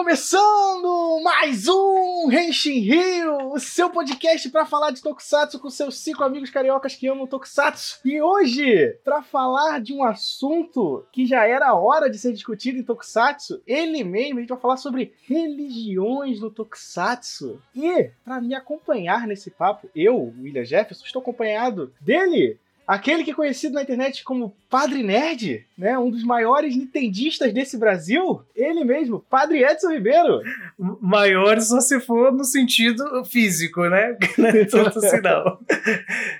começando mais um Henshin Rio, o seu podcast para falar de Tokusatsu com seus cinco amigos cariocas que amam Tokusatsu. E hoje, para falar de um assunto que já era hora de ser discutido em Tokusatsu, ele mesmo, a gente vai falar sobre religiões no Tokusatsu. E, para me acompanhar nesse papo, eu, William Jefferson, estou acompanhado dele, Aquele que é conhecido na internet como Padre Nerd, né? Um dos maiores nintendistas desse Brasil, ele mesmo, Padre Edson Ribeiro. Maior só se for no sentido físico, né? Tanto sinal.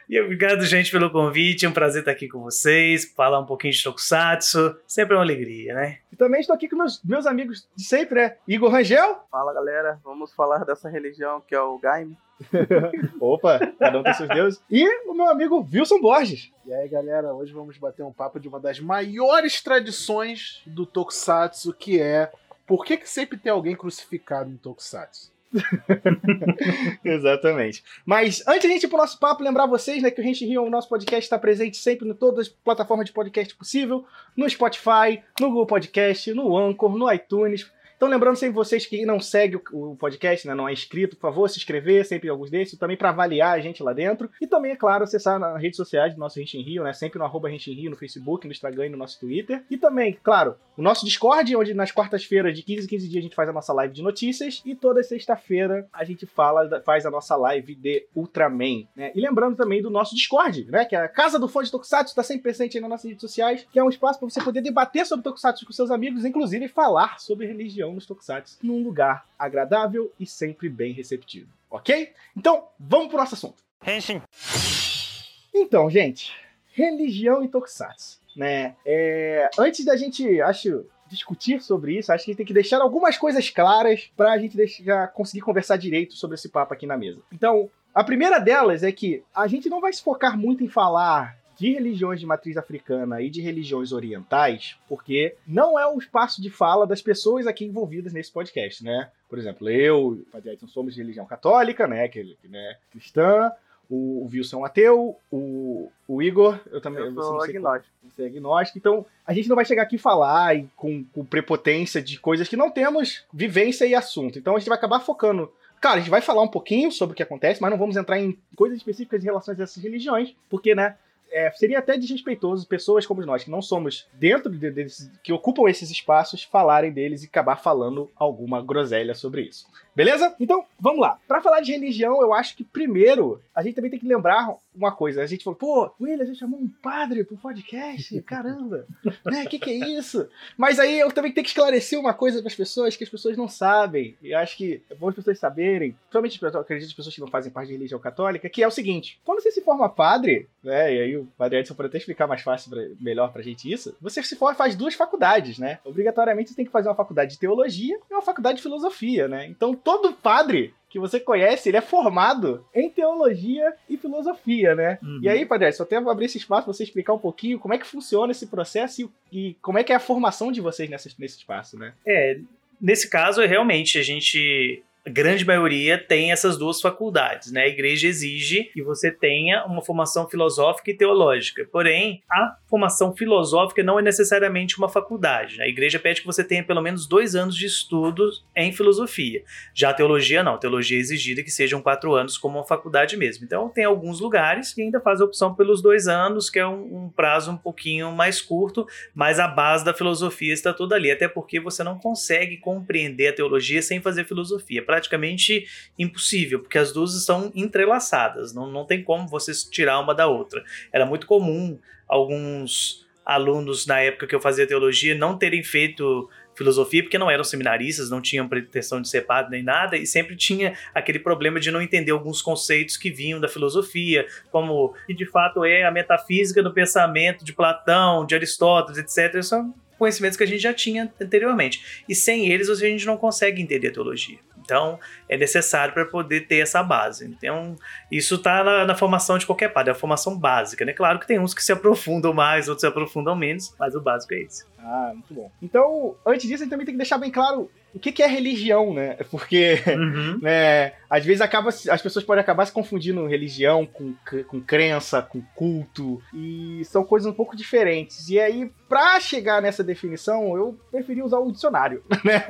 E obrigado, gente, pelo convite. É um prazer estar aqui com vocês, falar um pouquinho de Tokusatsu. Sempre é uma alegria, né? E também estou aqui com meus, meus amigos de sempre, né? Igor Rangel. Fala, galera. Vamos falar dessa religião que é o Gaime. Opa, cada um tem seus deuses. E o meu amigo Wilson Borges. E aí, galera, hoje vamos bater um papo de uma das maiores tradições do Tokusatsu, que é por que, que sempre tem alguém crucificado no Tokusatsu? Exatamente. Mas antes de a gente ir pro nosso papo, lembrar vocês né, que o Rente Rio, o nosso podcast, está presente sempre em todas as plataformas de podcast possível, no Spotify, no Google Podcast, no Anchor, no iTunes. Então, lembrando sempre vocês que não segue o podcast, né, não é inscrito, por favor, se inscrever sempre em alguns desses, também para avaliar a gente lá dentro. E também, é claro, acessar nas redes sociais do nosso Rente em Rio, né, sempre no arroba Rente em Rio, no Facebook, no Instagram e no nosso Twitter. E também, claro, o nosso Discord, onde nas quartas-feiras, de 15 em 15 dias, a gente faz a nossa live de notícias. E toda sexta-feira a gente fala, faz a nossa live de Ultraman. Né? E lembrando também do nosso Discord, né? Que é a Casa do Fã de Tokusatsu, está sempre presente aí nas nossas redes sociais, que é um espaço para você poder debater sobre Tokusatsu com seus amigos, inclusive falar sobre religião nos Tokusatsu num lugar agradável e sempre bem receptivo. Ok? Então, vamos pro nosso assunto. Henshin. Então, gente, religião e Tokusatsu, né? É, antes da gente, acho, discutir sobre isso, acho que a gente tem que deixar algumas coisas claras para a gente deixar, conseguir conversar direito sobre esse papo aqui na mesa. Então, a primeira delas é que a gente não vai se focar muito em falar de religiões de matriz africana e de religiões orientais, porque não é o espaço de fala das pessoas aqui envolvidas nesse podcast, né? Por exemplo, eu e o Padre Edson somos de religião católica, né? Que, né cristã. O, o Wilson é um ateu, o, o Igor, eu também. Eu sou agnóstico. Você é agnóstico. Então, a gente não vai chegar aqui e falar e, com, com prepotência de coisas que não temos vivência e assunto. Então, a gente vai acabar focando Cara, a gente vai falar um pouquinho sobre o que acontece, mas não vamos entrar em coisas específicas em relação a essas religiões, porque, né, é, seria até desrespeitoso pessoas como nós, que não somos dentro de, deles, que ocupam esses espaços, falarem deles e acabar falando alguma groselha sobre isso. Beleza? Então, vamos lá. Para falar de religião, eu acho que primeiro a gente também tem que lembrar uma coisa. A gente falou, pô, William, a gente chamou um padre pro podcast? Caramba! né? Que, que é isso? Mas aí eu também tenho que esclarecer uma coisa para as pessoas que as pessoas não sabem. E acho que é bom as pessoas saberem, principalmente eu acredito as pessoas que não fazem parte de religião católica, que é o seguinte: quando você se forma padre, né? E aí o padre Edson pode até explicar mais fácil, pra, melhor pra gente isso. Você se forma faz duas faculdades, né? Obrigatoriamente você tem que fazer uma faculdade de teologia e uma faculdade de filosofia, né? Então todo padre que você conhece, ele é formado em teologia e filosofia, né? Uhum. E aí, Padre, só até abrir esse espaço para você explicar um pouquinho como é que funciona esse processo e, e como é que é a formação de vocês nessa, nesse espaço, né? É, nesse caso, realmente, a gente a grande maioria tem essas duas faculdades, né? A igreja exige que você tenha uma formação filosófica e teológica. Porém, a formação filosófica não é necessariamente uma faculdade. Né? A igreja pede que você tenha pelo menos dois anos de estudos em filosofia. Já a teologia não. A teologia é exigida que sejam quatro anos como uma faculdade mesmo. Então, tem alguns lugares que ainda fazem a opção pelos dois anos, que é um, um prazo um pouquinho mais curto, mas a base da filosofia está toda ali. Até porque você não consegue compreender a teologia sem fazer filosofia praticamente impossível, porque as duas estão entrelaçadas, não, não tem como você tirar uma da outra. Era muito comum alguns alunos na época que eu fazia teologia não terem feito filosofia porque não eram seminaristas, não tinham pretensão de ser padre nem nada e sempre tinha aquele problema de não entender alguns conceitos que vinham da filosofia, como que de fato é a metafísica do pensamento de Platão, de Aristóteles, etc. São conhecimentos que a gente já tinha anteriormente. E sem eles a gente não consegue entender a teologia. Então, é necessário para poder ter essa base. Então, isso está na, na, formação de qualquer padre, é a formação básica, né? Claro que tem uns que se aprofundam mais, outros se aprofundam menos, mas o básico é esse. Ah, muito bom. Então, antes disso, a gente também tem que deixar bem claro o que, que é religião, né? Porque, Uhum. né, às vezes acaba, as pessoas podem acabar se confundindo religião com, com crença, com culto, e são coisas um pouco diferentes. E aí, pra chegar nessa definição, eu preferi usar o dicionário, né?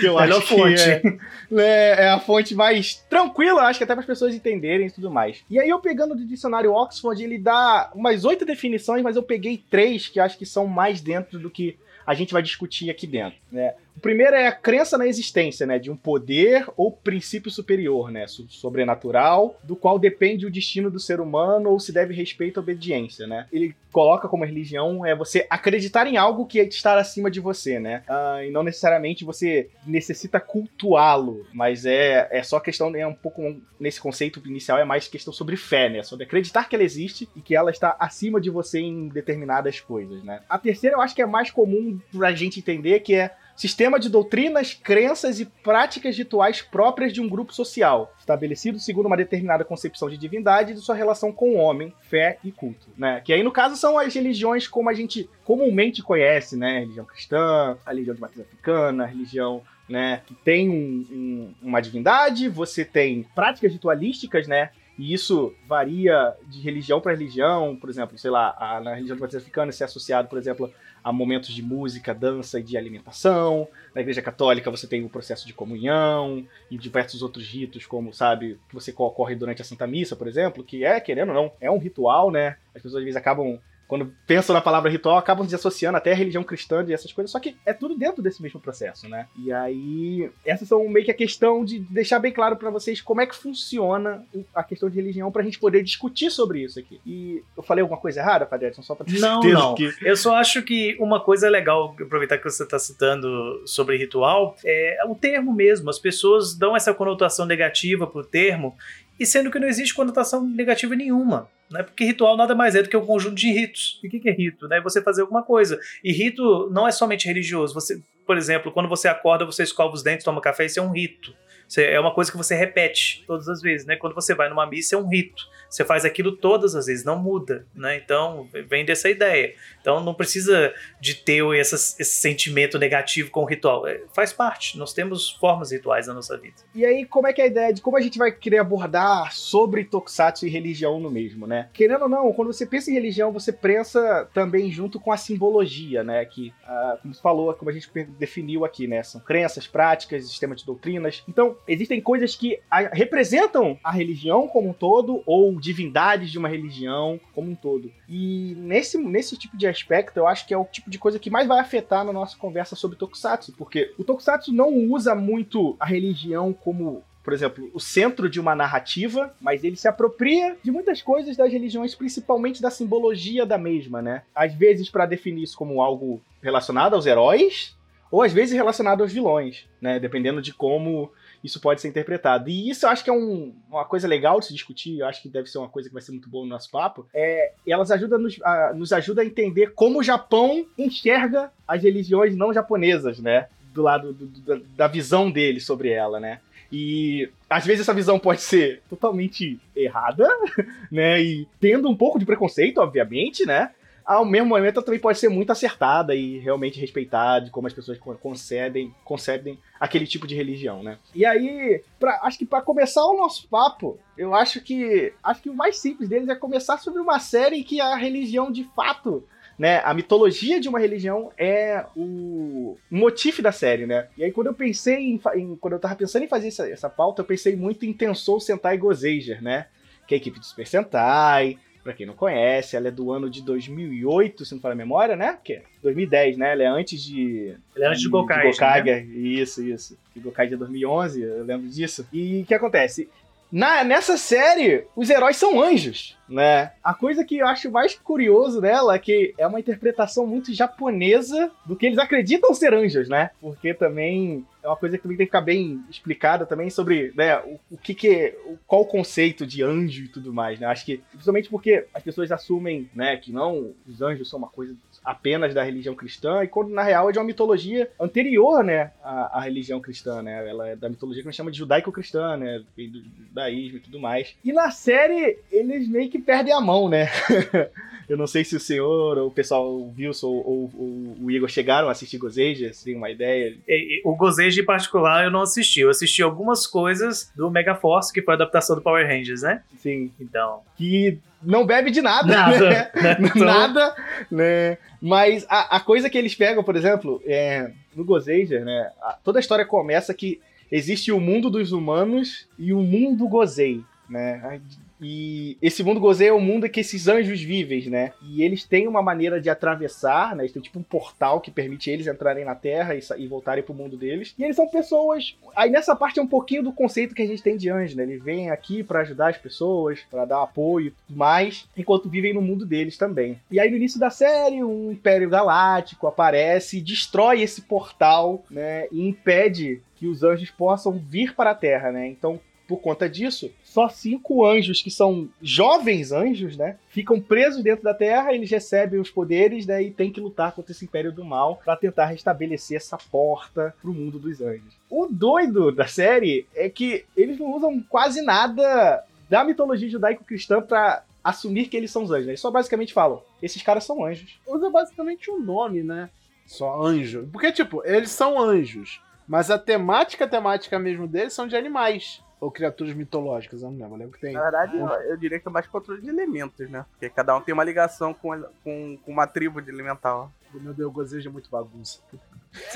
Que eu Melhor acho fonte. que é, né, é a fonte mais tranquila, acho que até para as pessoas entenderem e tudo mais. E aí, eu pegando do dicionário Oxford, ele dá umas oito definições, mas eu peguei três que acho que são mais dentro do que a gente vai discutir aqui dentro, né? O primeiro é a crença na existência, né, de um poder ou princípio superior, né, so- sobrenatural, do qual depende o destino do ser humano ou se deve respeito à obediência, né? Ele coloca como religião é você acreditar em algo que está acima de você, né? Ah, e não necessariamente você necessita cultuá-lo, mas é, é só questão, é um pouco nesse conceito inicial é mais questão sobre fé, né? Sobre acreditar que ela existe e que ela está acima de você em determinadas coisas, né? A terceira eu acho que é mais comum pra gente entender que é Sistema de doutrinas, crenças e práticas rituais próprias de um grupo social, estabelecido segundo uma determinada concepção de divindade e de sua relação com o homem, fé e culto, né? Que aí no caso são as religiões como a gente comumente conhece, né? A religião cristã, a religião de matriz africana, a religião né, que tem um- um- uma divindade, você tem práticas ritualísticas, né? E isso varia de religião para religião, por exemplo, sei lá, a- na religião de africana isso é associado, por exemplo, a momentos de música, dança e de alimentação. Na igreja católica você tem o processo de comunhão e diversos outros ritos, como, sabe, que você ocorre durante a Santa Missa, por exemplo, que é, querendo ou não, é um ritual, né? As pessoas às vezes acabam, quando pensam na palavra ritual, acabam se associando até a religião cristã e essas coisas, só que é tudo dentro desse mesmo processo, né? E aí, essas são meio que a questão de deixar bem claro pra vocês como é que funciona a questão de religião pra gente poder discutir sobre isso aqui. E eu falei alguma coisa errada, Padre Edson, só pra ter Não, não. que... Eu só acho que uma coisa legal, aproveitar que você está citando sobre ritual, é o termo mesmo. As pessoas dão essa conotação negativa pro termo, e sendo que não existe conotação negativa nenhuma. Né? Porque ritual nada mais é do que um conjunto de ritos. E o que é rito? Né? Você fazer alguma coisa. E rito não é somente religioso. Você, por exemplo, quando você acorda, você escova os dentes, toma café, isso é um rito. É uma coisa que você repete todas as vezes, né? Quando você vai numa missa é um rito. Você faz aquilo todas as vezes, não muda, né? Então vem dessa ideia. Então não precisa de ter essas- esse sentimento negativo com o ritual. É, faz parte. Nós temos formas rituais na nossa vida. E aí, como é que é a ideia de como a gente vai querer abordar sobre Tokusatsu e religião no mesmo, né? Querendo ou não, quando você pensa em religião, você pensa também junto com a simbologia, né? Que, ah, como você falou, como a gente definiu aqui, né? São crenças, práticas, sistema de doutrinas. Então, existem coisas que a- representam a religião como um todo, ou divindades de uma religião como um todo. E nesse, nesse tipo de aspecto, eu acho que é o tipo de coisa que mais vai afetar na nossa conversa sobre Tokusatsu, porque o Tokusatsu não usa muito a religião como por exemplo, o centro de uma narrativa, mas ele se apropria de muitas coisas das religiões, principalmente da simbologia da mesma, né? Às vezes para definir isso como algo relacionado aos heróis, ou às vezes relacionado aos vilões, né? Dependendo de como isso pode ser interpretado. E isso eu acho que é um- uma coisa legal de se discutir, eu acho que deve ser uma coisa que vai ser muito boa no nosso papo. É, elas ajudam nos, a, nos a entender como o Japão enxerga as religiões não japonesas, né? Do lado do- do- da visão dele sobre ela, né? E às vezes essa visão pode ser totalmente errada, né? E tendo um pouco de preconceito, obviamente, né? Ao mesmo momento, ela também pode ser muito acertada e realmente respeitada de como as pessoas con- concedem, concedem aquele tipo de religião, né? E aí, pra- acho que para começar o nosso papo, eu acho que acho que o mais simples deles é começar sobre uma série que a religião de fato né? A mitologia de uma religião é o motivo da série, né? E aí quando eu pensei em, em- quando eu tava pensando em fazer essa, essa pauta, eu pensei muito em Tensou Sentai Gozeiger, né? Que é a equipe do Super Sentai, pra quem não conhece, ela é do ano de 2008, se não falar a memória, né? Que é 2010, né? Ela é antes de Ele é antes de Gokai. de Gokai, né? Isso, isso. Que Gokai de 2011, eu lembro disso. E o que acontece? Na, nessa série, os heróis são anjos, né? A coisa que eu acho mais curioso dela é que é uma interpretação muito japonesa do que eles acreditam ser anjos, né? Porque também é uma coisa que também tem que ficar bem explicada também sobre, né, o, o que que o- qual o conceito de anjo e tudo mais, né? Acho que, principalmente porque as pessoas assumem, né, que não, os anjos são uma coisa apenas da religião cristã, e quando na real é de uma mitologia anterior, né, à, à religião cristã, né? Ela é da mitologia que a gente chama de judaico-cristã, né? Do judaísmo e tudo mais. E na série, eles meio que perdem a mão, né? Eu não sei se o senhor, ou o pessoal, o Wilson ou, ou o Igor chegaram a assistir Gozeja, se tem uma ideia. E- e- O Gozeja em particular eu não assisti. Eu assisti algumas coisas do Megaforce, que foi a adaptação do Power Rangers, né? Sim. Então. Que não bebe de nada. Nada. Né? Então- nada, né? Mas a, a coisa que eles pegam, por exemplo, é, no Gozeja, né? a- toda a história começa que existe o mundo dos humanos e o mundo Gozei, né? E esse mundo Gozei é o mundo que esses anjos vivem, né? E eles têm uma maneira de atravessar, né? Eles têm tipo um portal que permite eles entrarem na Terra e, e voltarem pro mundo deles. E eles são pessoas. Aí nessa parte é um pouquinho do conceito que a gente tem de anjo, né? Eles vêm aqui pra ajudar as pessoas, pra dar apoio e tudo mais, enquanto vivem no mundo deles também. E aí no início da série, um Império Galáctico aparece, destrói esse portal, né? E impede que os anjos possam vir para a Terra, né? Então por conta disso, só cinco anjos que são jovens anjos, né? Ficam presos dentro da Terra, eles recebem os poderes, né? E tem que lutar contra esse Império do Mal para tentar restabelecer essa porta pro mundo dos anjos. O doido da série é que eles não usam quase nada da mitologia judaico-cristã para assumir que eles são os anjos. né? Eles só basicamente falam: esses caras são anjos. Usa basicamente um nome, né? Só anjo. Porque, tipo, eles são anjos. Mas a temática, a temática mesmo deles são de animais. Ou criaturas mitológicas, eu não lembro. Eu lembro que tem. Na verdade, eu, eu diria que é mais controle de elementos, né? Porque cada um tem uma ligação com, com, com uma tribo de elemental. Meu Deus, o gozeja é muito bagunça.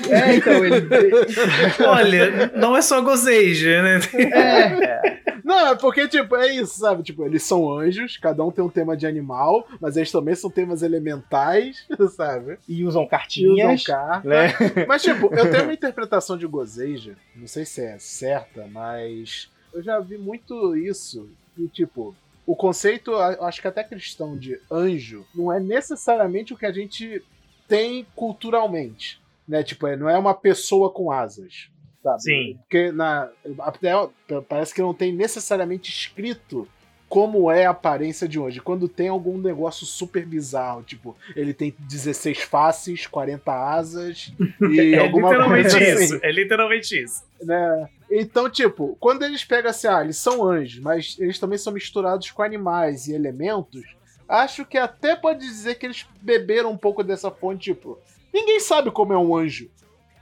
É, então, ele. Olha, não é só Gozeja, né? Não, é porque, tipo, é isso, sabe? Tipo, eles são anjos, cada um tem um tema de animal, mas eles também são temas elementais, sabe? e usam E usam cartinhas. carta. Né? Mas, tipo, eu tenho uma interpretação de Gozeja, não sei se é certa, mas eu já vi muito isso. E, tipo, o conceito, a- acho que até cristão, de anjo, não é necessariamente o que a gente tem culturalmente. Né? Tipo, é- não é uma pessoa com asas. Sabe? Sim. Porque na, até, parece que não tem necessariamente escrito como é a aparência de hoje. Quando tem algum negócio super bizarro, tipo, ele tem 16 faces, 40 asas e É alguma literalmente coisa assim, isso. É literalmente isso. né? Então, tipo, quando eles pegam assim, ah, eles são anjos, mas eles também são misturados com animais e elementos, acho que até pode dizer que eles beberam um pouco dessa fonte, tipo, ninguém sabe como é um anjo,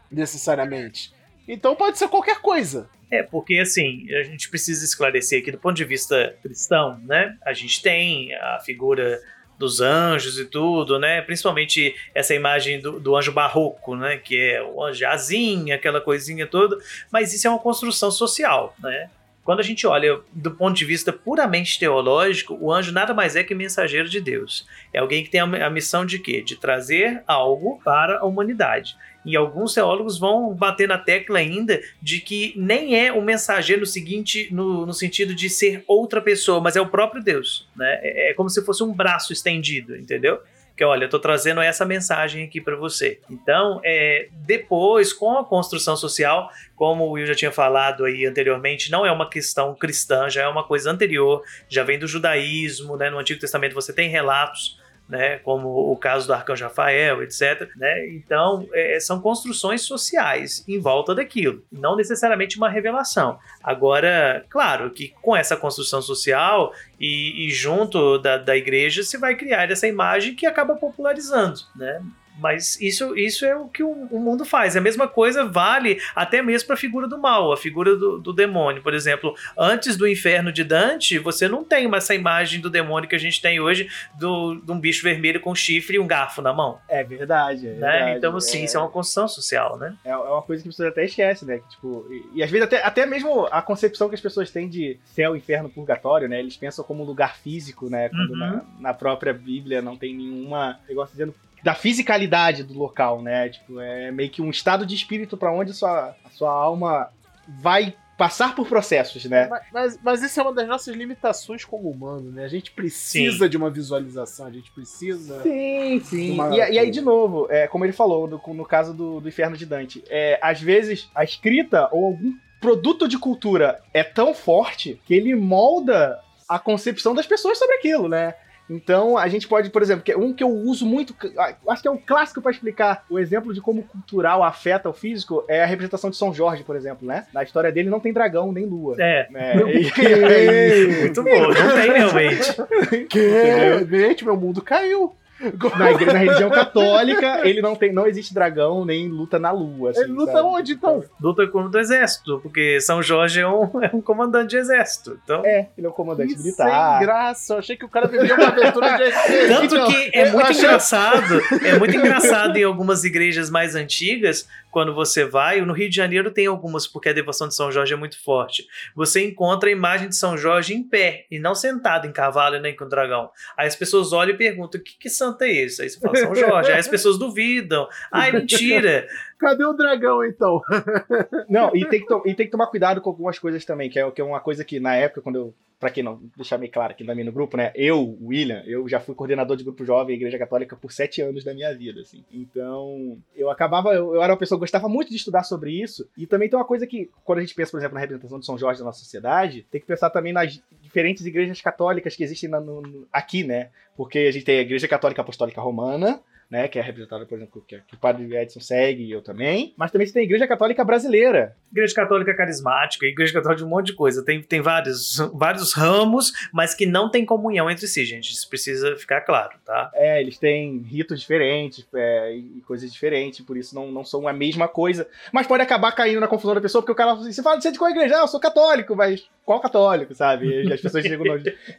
necessariamente. Então pode ser qualquer coisa. É, porque assim, a gente precisa esclarecer aqui do ponto de vista cristão, né? A gente tem a figura dos anjos e tudo, né? Principalmente essa imagem do, do anjo barroco, né? Que é o anjo asinha, aquela coisinha toda. Mas isso é uma construção social, né? Quando a gente olha do ponto de vista puramente teológico, o anjo nada mais é que mensageiro de Deus. É alguém que tem a missão de quê? De trazer algo para a humanidade. E alguns teólogos vão bater na tecla ainda de que nem é o mensageiro no seguinte, no, no sentido de ser outra pessoa, mas é o próprio Deus, né? É, é como se fosse um braço estendido, entendeu? Que olha, eu tô trazendo essa mensagem aqui para você. Então, é, depois, com a construção social, como o Will já tinha falado aí anteriormente, não é uma questão cristã, já é uma coisa anterior, já vem do judaísmo, né? No Antigo Testamento você tem relatos né, como o caso do arcanjo Rafael, etc. Né? Então, é, são construções sociais em volta daquilo, não necessariamente uma revelação. Agora, claro que com essa construção social e, e junto da, da igreja, se vai criar essa imagem que acaba popularizando, né? Mas isso, isso é o que o, o mundo faz. A mesma coisa vale até mesmo para a figura do mal, a figura do, do demônio. Por exemplo, antes do inferno de Dante, você não tem mais essa imagem do demônio que a gente tem hoje do, de um bicho vermelho com chifre e um garfo na mão. É verdade, é né? verdade. Então, assim, é, isso é uma construção social, né? é uma coisa que as pessoas até esquecem, né? Que, tipo, e, e às vezes até, até mesmo a concepção que as pessoas têm de céu, inferno, purgatório, né? Eles pensam como um lugar físico, né? Quando Uhum. na, na própria Bíblia não tem nenhuma negócio dizendo da fisicalidade do local, né? Tipo, é meio que um estado de espírito para onde a sua, a sua alma vai passar por processos, né? Mas, mas, mas isso é uma das nossas limitações como humano, né? A gente precisa de uma visualização, a gente precisa. Sim, sim. Uma- E, e aí, de novo, é, como ele falou no, no caso do, do Inferno de Dante, é, às vezes a escrita ou algum produto de cultura é tão forte que ele molda a concepção das pessoas sobre aquilo, né? Então, a gente pode, por exemplo, que é um que eu uso muito, ah, acho que é um clássico para explicar o exemplo de como o cultural afeta o físico, é a representação de São Jorge, por exemplo, né? Na história dele não tem dragão nem lua. É. É! Muito bom, não tem realmente. Que? Gente, meu mundo caiu. na, na religião católica, ele não tem, não existe dragão nem luta na lua. assim, Ele luta sabe? onde, então? Luta contra o exército, porque São Jorge é um, é um comandante de exército. Então, É, ele é um comandante Que militar. Sem graça. Eu achei que o cara vivia uma aventura de. Tanto Então, que é muito achei- engraçado, é muito engraçado em algumas igrejas mais antigas, quando você vai, no Rio de Janeiro tem algumas, porque a devoção de São Jorge é muito forte. Você encontra a imagem de São Jorge em pé, e não sentado em cavalo nem com dragão. Aí as pessoas olham e perguntam: que, que santo é esse? Aí você fala São Jorge. Aí as pessoas duvidam. Ai, mentira. Cadê o dragão, então? Não, e tem, que e tem que tomar cuidado com algumas coisas também, que é, que é uma coisa que na época, quando eu. Pra quem não, deixar meio claro aqui também no grupo, né? Eu, William, eu já fui coordenador de grupo jovem Igreja Católica por sete anos da minha vida, assim. Então, eu acabava, eu, eu era uma pessoa que gostava muito de estudar sobre isso. E também tem uma coisa que, quando a gente pensa, por exemplo, na representação de São Jorge da nossa sociedade, tem que pensar também nas diferentes igrejas católicas que existem na- no- aqui, né? Porque a gente tem a Igreja Católica Apostólica Romana, né, que é representada, por exemplo, que, que o padre Edson segue e eu também. Mas também você tem a Igreja Católica Brasileira, Igreja Católica Carismática, Igreja Católica de um monte de coisa. Tem, tem vários, vários ramos, mas que não tem comunhão entre si, gente. Isso precisa ficar claro, tá? É, eles têm ritos diferentes é, e coisas diferentes, por isso não, não são a mesma coisa. Mas pode acabar caindo na confusão da pessoa, porque o cara fala assim: você fala, você é de qual igreja? Ah, eu sou católico, mas qual católico, sabe? As pessoas chegam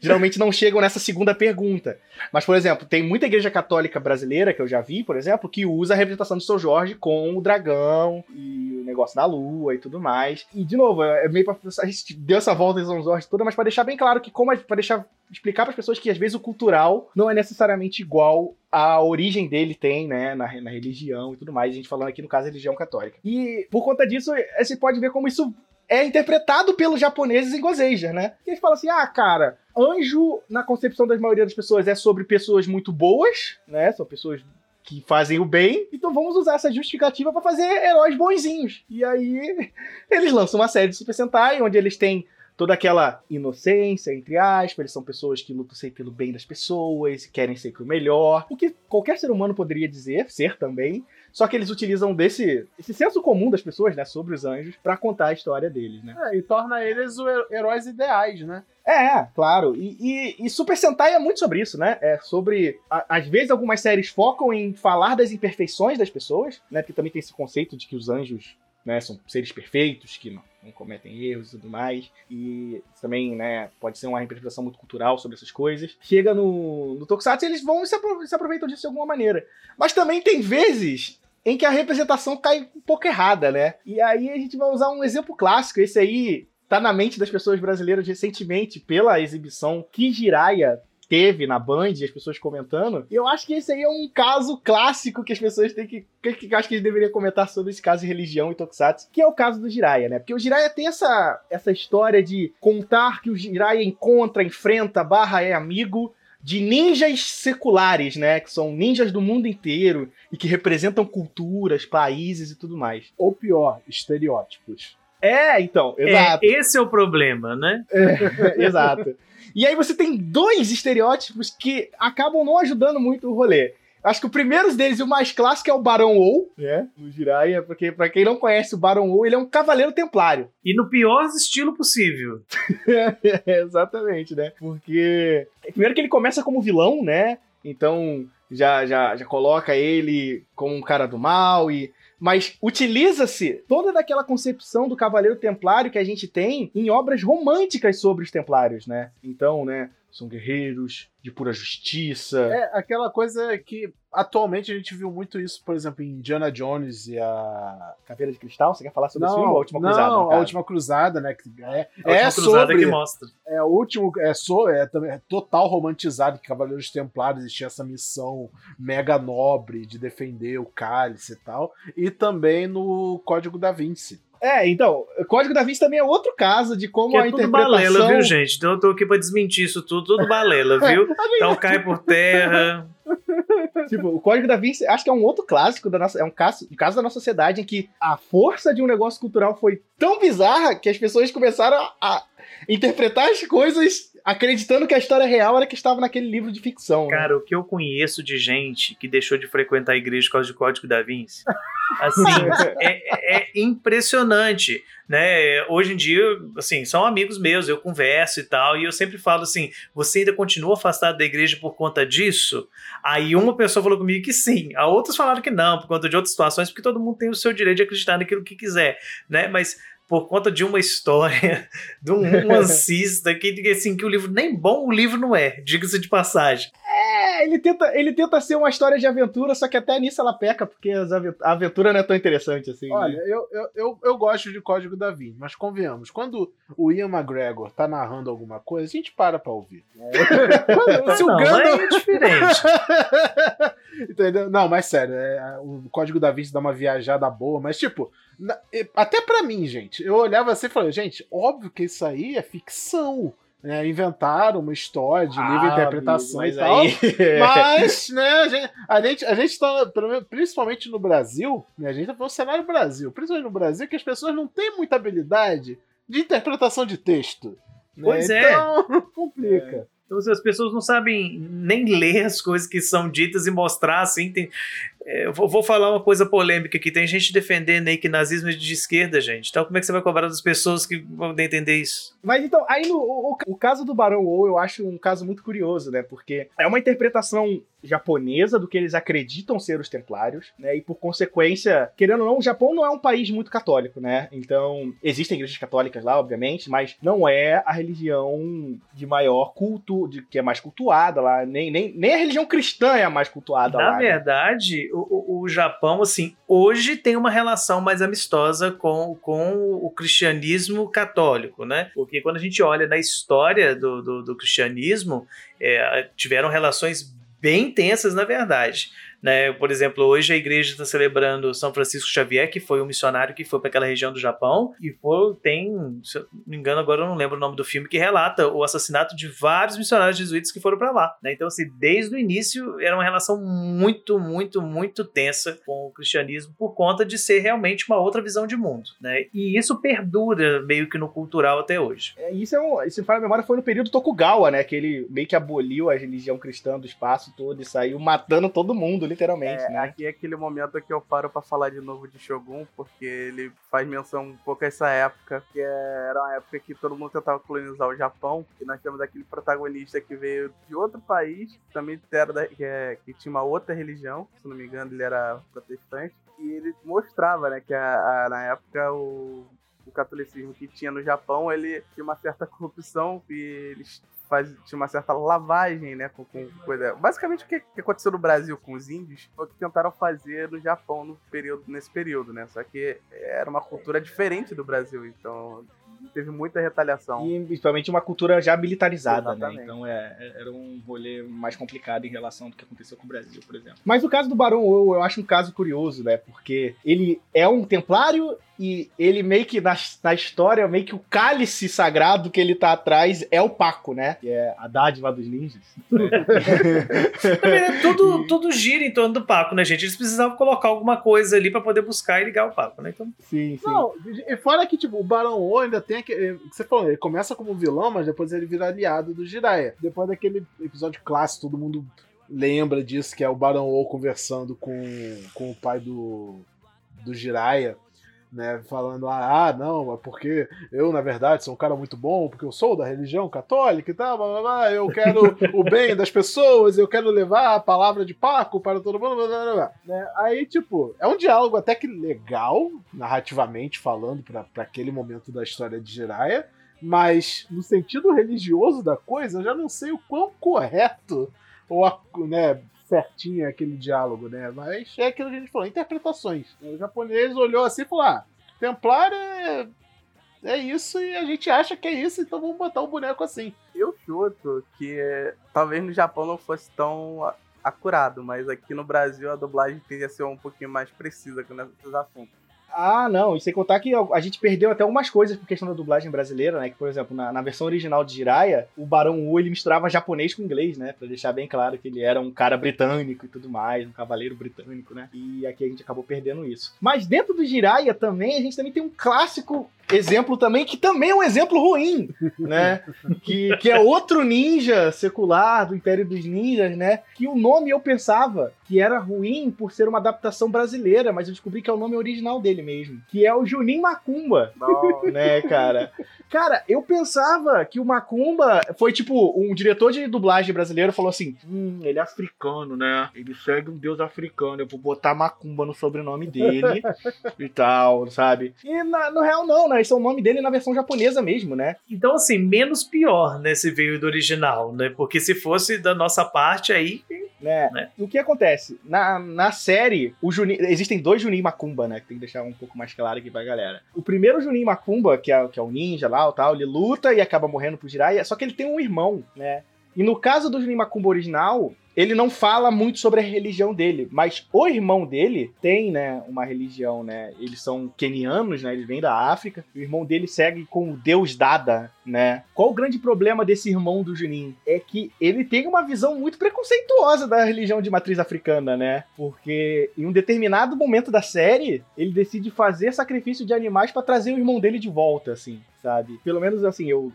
geralmente não chegam nessa segunda pergunta. Mas, por exemplo, tem muita igreja católica brasileira que eu já vi, por exemplo, que usa a representação de São Jorge com o dragão e o negócio da lua e tudo mais. E, de novo, é meio pra. A gente deu essa volta em São Jorge toda, mas pra deixar bem claro que, como. a- Pra deixar explicar para as pessoas que às vezes o cultural não é necessariamente igual à origem dele tem, né, na, na religião e tudo mais. A gente falando aqui no caso religião católica. E por conta disso, você pode ver como isso é interpretado pelos japoneses em Gozeja, né? E eles falam assim: ah, cara, anjo, na concepção da maioria das pessoas, é sobre pessoas muito boas, né? São pessoas que fazem o bem, então vamos usar essa justificativa para fazer heróis bonzinhos. E aí eles lançam uma série de Super Sentai onde eles têm toda aquela inocência, entre aspas, eles são pessoas que lutam sempre pelo bem das pessoas, querem sempre o melhor, o que qualquer ser humano poderia dizer, ser também, só que eles utilizam desse esse senso comum das pessoas, né, sobre os anjos, pra contar a história deles, né. É, e torna eles heróis ideais, né? É, claro. E, e- e Super Sentai é muito sobre isso, né? É sobre. a- às vezes, algumas séries focam em falar das imperfeições das pessoas, né? Porque também tem esse conceito de que os anjos né, são seres perfeitos, que não, não cometem erros e tudo mais. E também, né, pode ser uma interpretação muito cultural sobre essas coisas. Chega no, no Tokusatsu eles vão e se aproveitam disso de alguma maneira. Mas também tem vezes em que a representação cai um pouco errada, né? E aí a gente vai usar um exemplo clássico. Esse aí tá na mente das pessoas brasileiras recentemente pela exibição que Jiraiya teve na Band, as pessoas comentando. Eu acho que esse aí é um caso clássico que as pessoas têm que. que, que acho que eles deveriam comentar sobre esse caso de religião e Tokusatsu, que é o caso do Jiraiya, né? Porque o Jiraiya tem essa, essa história de contar que o Jiraiya encontra, enfrenta, barra é amigo de ninjas seculares, né? Que são ninjas do mundo inteiro e que representam culturas, países e tudo mais. Ou pior, estereótipos. É, então, É, exato. esse é o problema, né? exato. E aí você tem dois estereótipos que acabam não ajudando muito o rolê. Acho que o primeiro deles e o mais clássico é o Barão Ou, né? No Jiraiya, porque pra quem não conhece o Barão Ou, ele é um cavaleiro templário. E no pior estilo possível. É, exatamente, né? Porque. Primeiro que ele começa como vilão, né? Então já, já, já coloca ele como um cara do mal e. Mas utiliza-se toda daquela concepção do Cavaleiro Templário que a gente tem em obras românticas sobre os Templários, né? Então, né? São guerreiros de pura justiça. É aquela coisa que atualmente a gente viu muito isso, por exemplo, em Indiana Jones e a. Caveira de Cristal, você quer falar sobre não, esse filme? ou A Última não, Cruzada. no a última cruzada, né? que É, A é cruzada sobre. que mostra. É o último, é, so, é, também, é total romantizado que Cavaleiros Templários tinha essa missão mega nobre de defender o cálice e tal. E também no Código da Vinci. É, então, o Código da Vinci também é outro caso de como Que a é tudo interpretação... balela, viu, gente? Então eu tô aqui pra desmentir isso tudo, tudo balela, viu? Então cai por terra. Tipo, o Código da Vinci, acho que é um outro clássico da nossa. É um caso, um caso da nossa sociedade em que a força de um negócio cultural foi tão bizarra que as pessoas começaram a interpretar as coisas acreditando que a história real era que estava naquele livro de ficção. Cara, né? o que eu conheço de gente que deixou de frequentar a igreja por causa do Código da Vinci, assim, é, é, impressionante, né? Hoje em dia, assim, são amigos meus, eu converso e tal, e eu sempre falo assim: você ainda continua afastado da igreja por conta disso? Aí uma pessoa falou comigo que sim, a outras falaram que não, por conta de outras situações, porque todo mundo tem o seu direito de acreditar naquilo que quiser, né? Mas por conta de uma história de um romancista que, assim, que o livro nem bom o livro não é, diga-se de passagem. É, ele tenta, ele tenta ser uma história de aventura, só que até nisso ela peca, porque a aventura não é tão interessante assim. Né? Olha, né? eu, eu, eu, eu, gosto de Código da Vinci, mas convenhamos, quando o Ian McGregor tá narrando alguma coisa, a gente para pra ouvir. É. Se o não, Gandalf... é diferente. Entendeu? Não, mas sério, é, o Código da Vinci dá uma viajada boa, mas tipo, na, até para mim, gente, eu olhava assim e falei, gente, óbvio que isso aí é ficção. Né, inventaram uma história de livre ah, interpretação amigo, e tal. Aí... mas, né, a gente, a gente, a gente tá, principalmente no Brasil, né, a gente tá falando cenário Brasil, principalmente no Brasil, que as pessoas não têm muita habilidade de interpretação de texto. Né? Pois é. Então, complica. É. Então, as pessoas não sabem nem ler as coisas que são ditas e mostrar assim. Tem, eu vou falar uma coisa polêmica aqui. Tem gente defendendo aí que nazismo é de esquerda, gente. Então, como é que você vai cobrar das pessoas que vão entender isso? Mas então, aí no, o, o caso do Barão Ou eu acho um caso muito curioso, né? Porque é uma interpretação japonesa do que eles acreditam ser os templários, né? E por consequência, querendo ou não, o Japão não é um país muito católico, né? Então, existem igrejas católicas lá, obviamente, mas não é a religião de maior culto, de, que é mais cultuada lá, nem, nem, nem a religião cristã é a mais cultuada Na lá. Na né? verdade, né? O, o Japão, assim, hoje tem uma relação mais amistosa com, com o cristianismo católico, né? Porque quando a gente olha na história do, do, do cristianismo, é, tiveram relações bem intensas, na verdade. Né? Por exemplo, hoje a igreja está celebrando São Francisco Xavier, que foi um missionário que foi para aquela região do Japão, e foi, tem, se eu não me engano, agora eu não lembro o nome do filme, que relata o assassinato de vários missionários jesuítas que foram para lá. Né? Então, assim, desde o início era uma relação muito, muito, muito tensa com o cristianismo por conta de ser realmente uma outra visão de mundo. Né? E isso perdura meio que no cultural até hoje. É, isso, é um, isso, para a memória, foi no período Tokugawa, né? Que ele meio que aboliu a religião cristã do espaço todo e saiu matando todo mundo literalmente, é, né? Aqui é aquele momento que eu paro para falar de novo de Shogun, porque ele faz menção um pouco a essa época, que era uma época que todo mundo tentava colonizar o Japão, e nós temos aquele protagonista que veio de outro país, também era da, que, é, que tinha uma outra religião, se não me engano ele era protestante, e ele mostrava, né, que a, a, na época o o catolicismo que tinha no Japão, ele tinha uma certa corrupção e eles faz, tinha uma certa lavagem, né? Com, com coisa. Basicamente o que, que, aconteceu no Brasil com os índios foi o que tentaram fazer no Japão no período, nesse período, né? Só que era uma cultura diferente do Brasil, então teve muita retaliação. E principalmente uma cultura já militarizada, né? Exatamente. né? Então é, é, era um rolê mais complicado em relação ao que aconteceu com o Brasil, por exemplo. Mas o caso do Barão Ou eu acho um caso curioso, né? Porque ele é um templário e ele meio que na, na história, meio que o cálice sagrado que ele tá atrás é o Paco, né? Que é a dádiva dos ninjas. Né, tudo, tudo gira em torno do Paco, né, gente? Eles precisavam colocar alguma coisa ali para poder buscar e ligar o Paco, né? Então... Sim, sim. Não, e fora que, tipo, o Barão O ainda tem aquele. Você falou, ele começa como vilão, mas depois ele vira aliado do Jiraiya. Depois daquele episódio clássico, todo mundo lembra disso, que é o Barão O conversando com, com o pai do, do Jiraiya né, falando lá, ah, não, é porque eu, na verdade, sou um cara muito bom, porque eu sou da religião católica e tal, blá, blá, blá, eu quero o bem das pessoas, eu quero levar a palavra de Paco para todo mundo, blá, blá, blá. Né? Aí, tipo, é um diálogo até que legal, narrativamente falando, para aquele momento da história de Jiraiya, mas no sentido religioso da coisa, eu já não sei o quão correto ou né, certinho aquele diálogo, né? Mas é aquilo que a gente falou, interpretações. O japonês olhou assim e falou: ah, Templar é, é isso e a gente acha que é isso, então vamos botar um boneco assim. Eu chuto que talvez no Japão não fosse tão acurado, mas aqui no Brasil a dublagem teria ser um pouquinho mais precisa com esses assuntos. Ah, não, e sem contar que a gente perdeu até algumas coisas por questão da dublagem brasileira, né? Que, por exemplo, na, na versão original de Jiraiya, o Barão U ele misturava japonês com inglês, né? Pra deixar bem claro que ele era um cara britânico e tudo mais, um cavaleiro britânico, né? E aqui a gente acabou perdendo isso. Mas dentro do Jiraiya também, a gente também tem um clássico exemplo também, que também é um exemplo ruim, né? Que, que é outro ninja secular do Império dos Ninjas, né? Que o nome eu pensava que era ruim por ser uma adaptação brasileira, mas eu descobri que é o nome original dele mesmo. Que é o Junin Macumba. Não. Né, cara? Cara, eu pensava que o Macumba foi tipo, um diretor de dublagem brasileiro falou assim: Hum, ele é africano, né? Ele segue um deus africano, eu vou botar Macumba no sobrenome dele e tal, sabe? E na, no real, não, né? Esse é o nome dele na versão japonesa mesmo, né? Então, assim, menos pior, né, se veio do original, né? Porque se fosse da nossa parte, aí. Né? Né? O que acontece? Na, na série, o existem dois Junin Macumba, né? Que tem que deixar um pouco mais claro aqui pra galera. O primeiro Junin Macumba, que é, que é o ninja lá, o tal, ele luta e acaba morrendo pro Jiraiya, só que ele tem um irmão, né? E no caso do Junin Macumba original, ele não fala muito sobre a religião dele, mas o irmão dele tem, né, uma religião, né? Eles são quenianos, né? Eles vêm da África. O irmão dele segue com o Deus Dada, né? Qual o grande problema desse irmão do Junin? É que ele tem uma visão muito preconceituosa da religião de matriz africana, né? Porque em um determinado momento da série, ele decide fazer sacrifício de animais pra trazer o irmão dele de volta, assim, sabe? Pelo menos assim, eu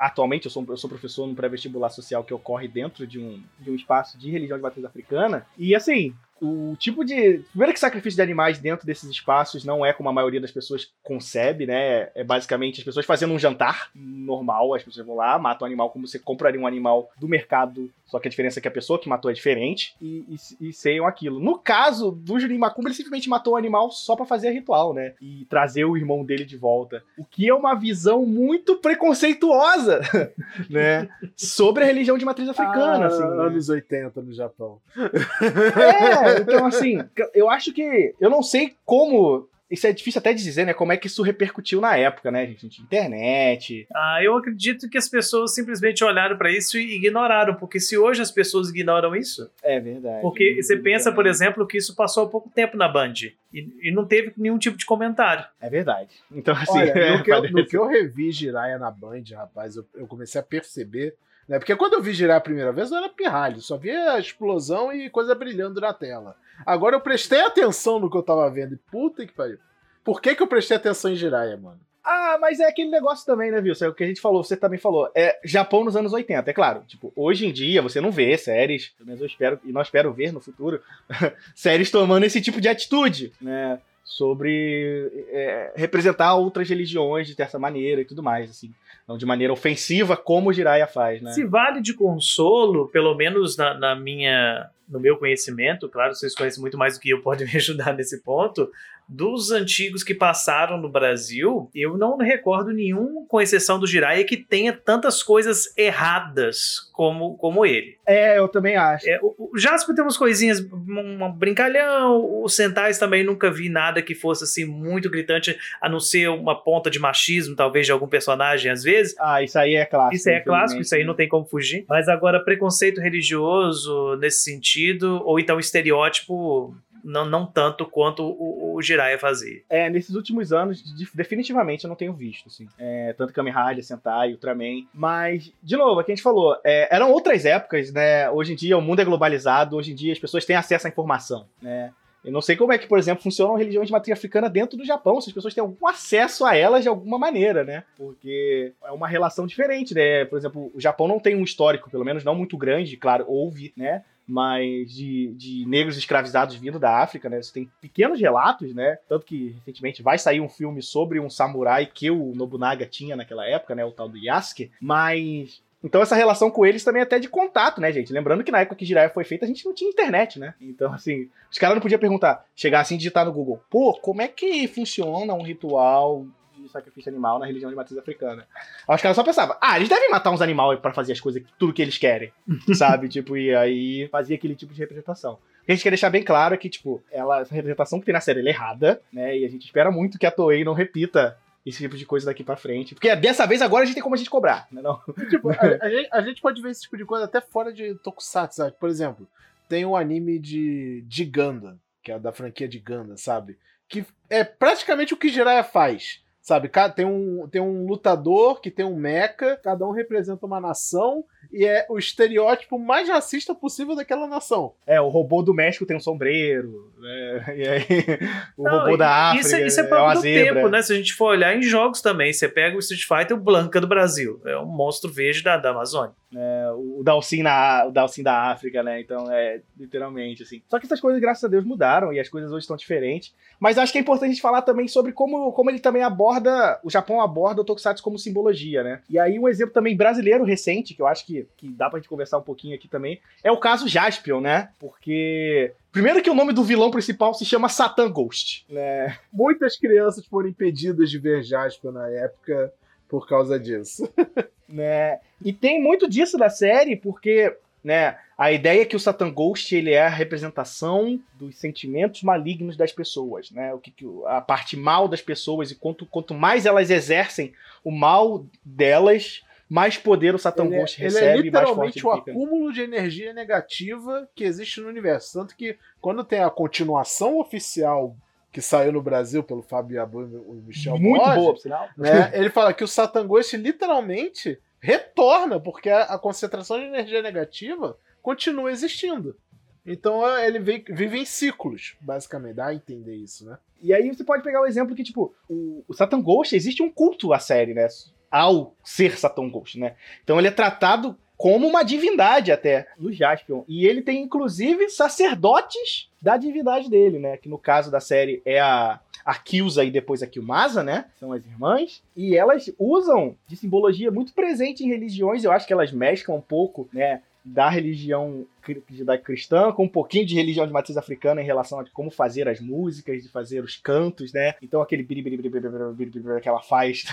atualmente eu sou, eu sou professor no pré-vestibular social que ocorre dentro de um, de um espaço de religião de matriz africana. E assim, o tipo de. Primeiro que sacrifício de animais dentro desses espaços não é como a maioria das pessoas concebe, né? É basicamente as pessoas fazendo um jantar normal, as pessoas vão lá, matam o animal como você compraria um animal do mercado, só que a diferença é que a pessoa que matou é diferente, e, e, e ceiam aquilo. No caso do Jurim Macumba, ele simplesmente matou o animal só pra fazer ritual, né? E trazer o irmão dele de volta. O que é uma visão muito preconceituosa, né? Sobre a religião de matriz africana, Ah, assim. né? Anos 80 no Japão. É, então assim, eu acho que. Eu não sei como. Isso é difícil até de dizer, né? Como é que isso repercutiu na época, né, gente? Internet. Ah, eu acredito que as pessoas simplesmente olharam pra isso e ignoraram, porque se hoje as pessoas ignoram isso, É verdade. porque você pensa, por exemplo, que isso passou há pouco tempo na Band e, e não teve nenhum tipo de comentário. É verdade. Então, assim. Olha, é, no, que eu, no que eu revi Jiraiya na Band, rapaz, eu, eu comecei a perceber. Né? Porque quando eu vi Jiraiya a primeira vez, eu era pirralho, só via explosão e coisa brilhando na tela. Agora eu prestei atenção no que eu tava vendo. E puta que pariu. Por que, que eu prestei atenção em Jiraiya, mano? Ah, mas é aquele negócio também, né, viu? É o que a gente falou, você também falou. É Japão nos anos 80, é claro. Tipo, hoje em dia você não vê séries, pelo menos eu espero, e não espero ver no futuro, séries tomando esse tipo de atitude, né? Sobre é, representar outras religiões dessa maneira e tudo mais, assim. Não de maneira ofensiva, como Jiraiya faz, né? Se vale de consolo, pelo menos na, na minha, no meu conhecimento, claro, vocês conhecem muito mais do que eu, podem me ajudar nesse ponto. Dos antigos que passaram no Brasil, eu não recordo nenhum, com exceção do Jiraiya, que tenha tantas coisas erradas como, como ele. É, eu também acho. É, o, o Jasper tem umas coisinhas, um, um brincalhão, os Sentais também nunca vi nada que fosse assim muito gritante, a não ser uma ponta de machismo, talvez, de algum personagem às vezes. Ah, isso aí é clássico. Isso aí é clássico, isso aí não tem como fugir. Mas agora, preconceito religioso nesse sentido, ou então estereótipo, não, não tanto quanto o, o Jiraiya fazia. É, nesses últimos anos, de- definitivamente eu não tenho visto, assim. É, tanto Kamen Rider, Sentai, Ultraman. Mas, de novo, é que a gente falou, é, eram outras épocas, né? Hoje em dia o mundo é globalizado, hoje em dia as pessoas têm acesso à informação, né? Eu não sei como é que, por exemplo, funcionam religiões de matriz africana dentro do Japão, se as pessoas têm algum acesso a elas de alguma maneira, né? Porque é uma relação diferente, né? Por exemplo, o Japão não tem um histórico, pelo menos não muito grande, claro, houve, né? Mas de, de negros escravizados vindo da África, né? Você tem pequenos relatos, né? Tanto que recentemente vai sair um filme sobre um samurai que o Nobunaga tinha naquela época, né? O tal do Yasuke. Mas então essa relação com eles também é até de contato, né, gente? Lembrando que na época que Jiraiya foi feita, a gente não tinha internet, né? Então, assim, os caras não podiam perguntar, chegar assim e digitar no Google, pô, como é que funciona um ritual sacrifício animal na religião de matriz africana? Aí os caras só pensavam, ah, eles devem matar uns animais pra fazer as coisas, tudo que eles querem, sabe? Tipo, e aí fazia aquele tipo de representação. O que a gente quer deixar bem claro é que, tipo, ela, essa representação que tem na série ela é errada, né? E a gente espera muito que a Toei não repita esse tipo de coisa daqui pra frente. Porque dessa vez agora a gente tem como a gente cobrar, né? Não? Tipo, a, a gente, a gente pode ver esse tipo de coisa até fora de Tokusatsu, sabe? Por exemplo, tem um anime de, de Gundam, que é da franquia de Gundam, sabe? Que é praticamente o que Jiraiya faz. Sabe, tem um, tem um lutador que tem um mecha, cada um representa uma nação e é o estereótipo mais racista possível daquela nação. É, o robô do México tem um sombreiro, né? E aí, o Não, robô da África. Isso, é, isso é, é do tempo, né? Se a gente for olhar em jogos também, você pega o Street Fighter, o Blanca do Brasil. É um monstro verde da, da Amazônia. É, o Dalsin na o da África, né? Então é literalmente assim. Só que essas coisas, graças a Deus, mudaram e as coisas hoje estão diferentes. Mas acho que é importante a gente falar também sobre como, como ele também aborda, o Japão aborda o Tokusatsu como simbologia, né? E aí um exemplo também brasileiro recente, que eu acho que, que dá pra gente conversar um pouquinho aqui também, é o caso Jaspion, né? Porque Primeiro que o nome do vilão principal se chama Satan Ghost, né? Muitas crianças foram impedidas de ver Jaspion na época por causa disso. né? E tem muito disso da série, porque né, a ideia é que o Satan Ghost ele é a representação dos sentimentos malignos das pessoas, né? O que, que a parte mal das pessoas e quanto, quanto mais elas exercem o mal delas, mais poder o Satan ele é- Ghost é, recebe, ele é literalmente o acúmulo de energia negativa que existe no universo, tanto que quando tem a continuação oficial que saiu no Brasil pelo Fábio Abu e o Michel Muito Borges, boa, por sinal. Né? Ele fala que o Satan Ghost literalmente retorna, porque a, a, concentração de energia negativa continua existindo. Então é, ele vive em ciclos, basicamente, dá a entender isso, né? E aí você pode pegar o exemplo que, tipo, o, o Satan Ghost, existe um culto à série, né? Ao ser Satan Ghost, né? Então ele é tratado como uma divindade até no Jaspion. E ele tem, inclusive, sacerdotes da divindade dele, né? Que no caso da série é a, a Kyusa e depois a Kyumasa, né? São as irmãs. E elas usam de simbologia muito presente em religiões. Eu acho que elas mesclam um pouco, né? Da religião judaico-cristã, com um pouquinho de religião de matriz africana em relação a como fazer as músicas, de fazer os cantos, né? Então aquele que ela faz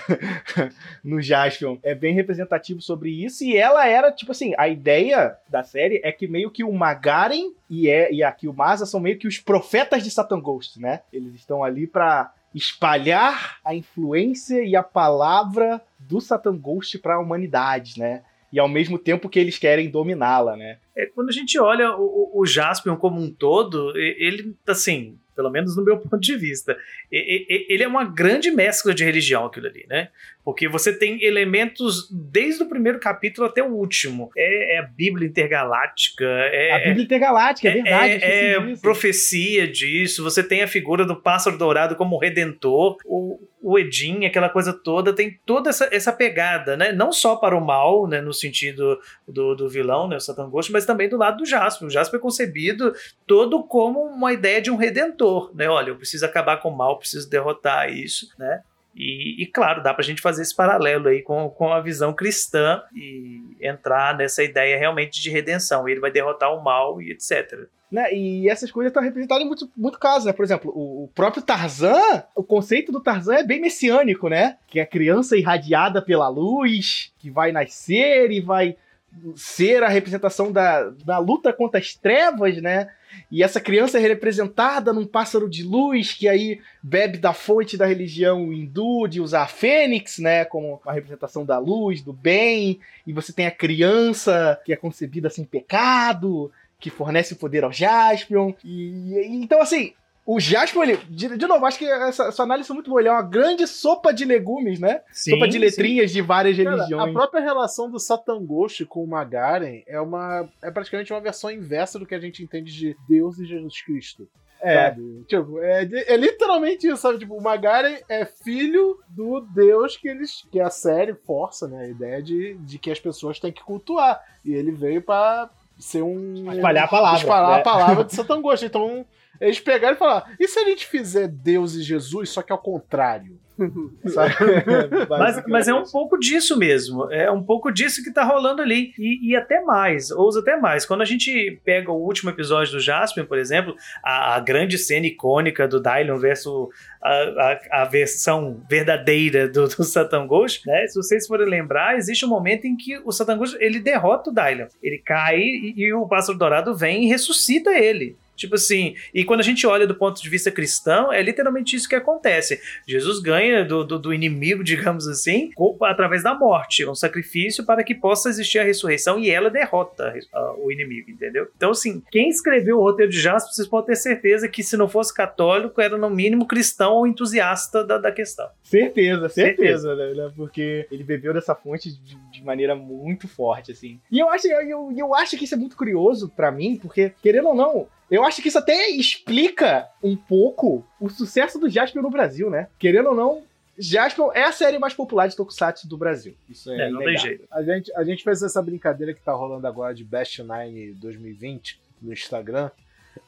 no Jaspion é bem representativo sobre isso e ela era, tipo assim, a ideia da série é que meio que o Magaren e, é, e a Kilmasa são meio que os profetas de Satan Ghost, né? Eles estão ali para espalhar a influência e a palavra do Satan Ghost para a humanidade, né? E ao mesmo tempo que eles querem dominá-la, né? É, quando a gente olha o, o Jaspion como um todo, ele, assim, pelo menos no meu ponto de vista. ele é uma grande mescla de religião, aquilo ali, né? Porque você tem elementos desde o primeiro capítulo até o último. É, é a Bíblia intergaláctica. É, a Bíblia intergaláctica, é, é verdade. É, é profecia disso. Você tem a figura do pássaro dourado como redentor. O, o Edin, aquela coisa toda, tem toda essa, essa pegada, né? Não só para o mal, né? No sentido do, do vilão, né? O Satan Ghost, mas também do lado do Jasper. O Jasper é concebido todo como uma ideia de um redentor, né? Olha, eu preciso acabar com o mal, preciso derrotar isso, né? E, e, claro, dá pra gente fazer esse paralelo aí com, com a visão cristã e entrar nessa ideia realmente de redenção. Ele vai derrotar o mal e etc. Né? E essas coisas estão representadas em muito, muito caso, né? Por exemplo, o, o, próprio Tarzan, o conceito do Tarzan é bem messiânico, né? Que é a criança irradiada pela luz, que vai nascer e vai ser a representação da, da luta contra as trevas, né? E essa criança é representada num pássaro de luz que aí bebe da fonte da religião hindu de usar a fênix, né, como uma representação da luz, do bem. E você tem a criança que é concebida sem pecado, que fornece o poder ao Jaspion. E então assim, o Jasper, ele, de, de, novo, acho que essa, essa análise é muito boa. Ele é uma grande sopa de legumes, né? Sim, sopa de letrinhas sim. de várias Cara, religiões. A própria relação do Satan Ghost com o Magaren é uma é praticamente uma versão inversa do que a gente entende de Deus e Jesus Cristo. É. Sabe? Tipo, é, é, literalmente isso, sabe? Tipo, o Magaren é filho do Deus que eles. que a série força, né? A ideia de, de que as pessoas têm que cultuar. E ele veio para ser um. Espalhar a palavra. Espalhar né? a palavra de Satan Ghost. Então eles pegaram e falaram: e se a gente fizer Deus e Jesus, só que ao contrário? mas, mas, é um pouco disso mesmo. É um pouco disso que tá rolando ali. E, e, até mais, ousa até mais. Quando a gente pega o último episódio do Jasper, por exemplo, a, a grande cena icônica do Dylan versus a, a, a versão verdadeira do, do Satan Ghost, né? Se vocês forem lembrar, existe um momento em que o Satan Ghost ele derrota o Dylan. Ele cai e, e o Pássaro Dourado vem e ressuscita ele. Tipo assim, e quando a gente olha do ponto de vista cristão, é literalmente isso que acontece. Jesus ganha do, do, do inimigo, digamos assim, através da morte, um sacrifício para que possa existir a ressurreição e ela derrota o inimigo, entendeu? Então, assim, quem escreveu o roteiro de Jasper, vocês podem ter certeza que se não fosse católico, era no mínimo cristão ou entusiasta da, da questão. Certeza, certeza, certeza. Né? Porque ele bebeu dessa fonte de, de, maneira muito forte, assim. E eu acho, eu, eu acho que isso é muito curioso para mim, porque, querendo ou não, eu acho que isso até explica um pouco o sucesso do Jasper no Brasil, né? Querendo ou não, Jasper é a série mais popular de Tokusatsu do Brasil. Isso é, é não tem jeito. A gente, a gente fez essa brincadeira que tá rolando agora de Best Nine 2020 no Instagram.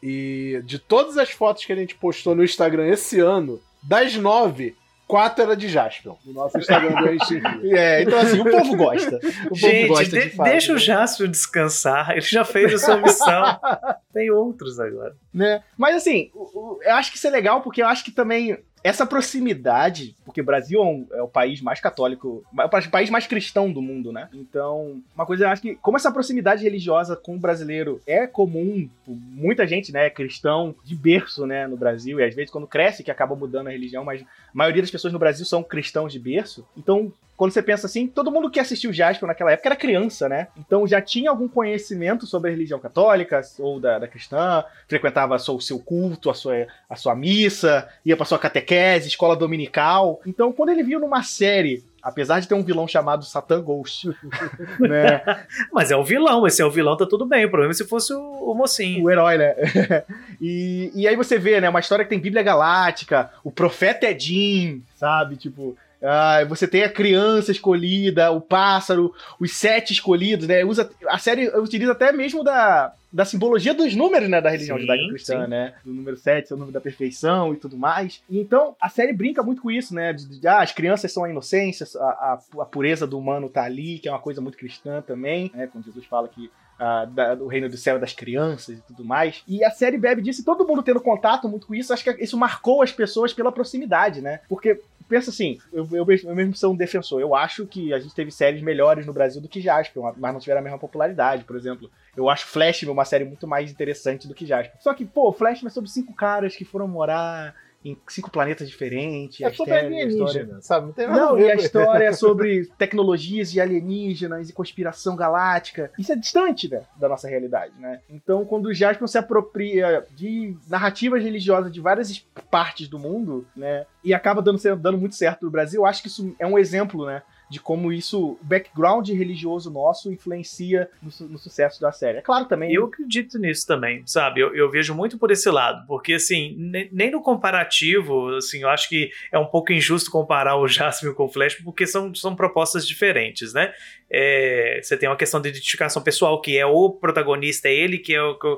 E de todas as fotos que a gente postou no Instagram esse ano, das nove, quatro era de Jasper. No nosso Instagram do É, então assim, o povo gosta. O Gente, povo gosta de, de deixa o Jasper descansar. Ele já fez a sua missão. Tem outros agora. Né? Mas assim, eu acho que isso é legal porque eu acho que também essa proximidade, porque o Brasil é, um, é, o país mais católico, o país mais cristão do mundo, né? Então, uma coisa eu acho que, como essa proximidade religiosa com o brasileiro é comum, muita gente, né, é cristão de berço, né, no Brasil, e às vezes quando cresce que acaba mudando a religião, mas a maioria das pessoas no Brasil são cristãos de berço, então quando você pensa assim, todo mundo que assistiu Jasper naquela época era criança, né? Então já tinha algum conhecimento sobre a religião católica ou da, da cristã, frequentava o seu culto, a sua, a sua missa, ia pra sua catequese, escola dominical. Então, quando ele viu numa série Apesar de ter um vilão chamado Satan Ghost. né? Mas é o vilão, esse é o vilão, tá tudo bem. O problema é se fosse o, o mocinho. O herói, né? e, e aí você vê, né? Uma história que tem Bíblia Galáctica, o profeta Edim, sabe? Tipo, ah, você tem a criança escolhida, o pássaro, os sete escolhidos, né? Usa, a série utiliza até mesmo da, da simbologia dos números, né, da religião judaico-cristã, né? Do número 7, o número da perfeição e tudo mais. E então, a série brinca muito com isso, né? De, de, ah, as crianças são a inocência, a, a, a, pureza do humano tá ali, que é uma coisa muito cristã também, né? Quando Jesus fala que Uh, da, do reino do céu das crianças e tudo mais. E a série bebe disso e todo mundo tendo contato muito com isso, acho que isso marcou as pessoas pela proximidade, né? Porque pensa assim, eu, eu, eu, mesmo sou um defensor. Eu acho que a gente teve séries melhores no Brasil do que Jasper, mas não tiveram a mesma popularidade, por exemplo. Eu acho Flash uma série muito mais interessante do que Jasper. Só que, pô, Flash é sobre cinco caras que foram morar em cinco planetas diferentes. É sobre alienígena, sabe? Não tem nada Não, a ver. e a história é sobre tecnologias de alienígenas e conspiração galáctica. Isso é distante né, da nossa realidade, né? Então, quando o Jasper se apropria de narrativas religiosas de várias partes do mundo, né? E acaba dando, dando muito certo no Brasil, eu acho que isso é um exemplo, né? De como isso, o background religioso nosso influencia no, no, sucesso da série. É claro também. Eu acredito nisso também, sabe? Eu, eu vejo muito por esse lado, porque assim, nem no comparativo, assim, eu acho que é um pouco injusto comparar o Jasmine com o Flash, porque são, são propostas diferentes, né? É, você tem uma questão de identificação pessoal, que é o protagonista, é ele que é o, que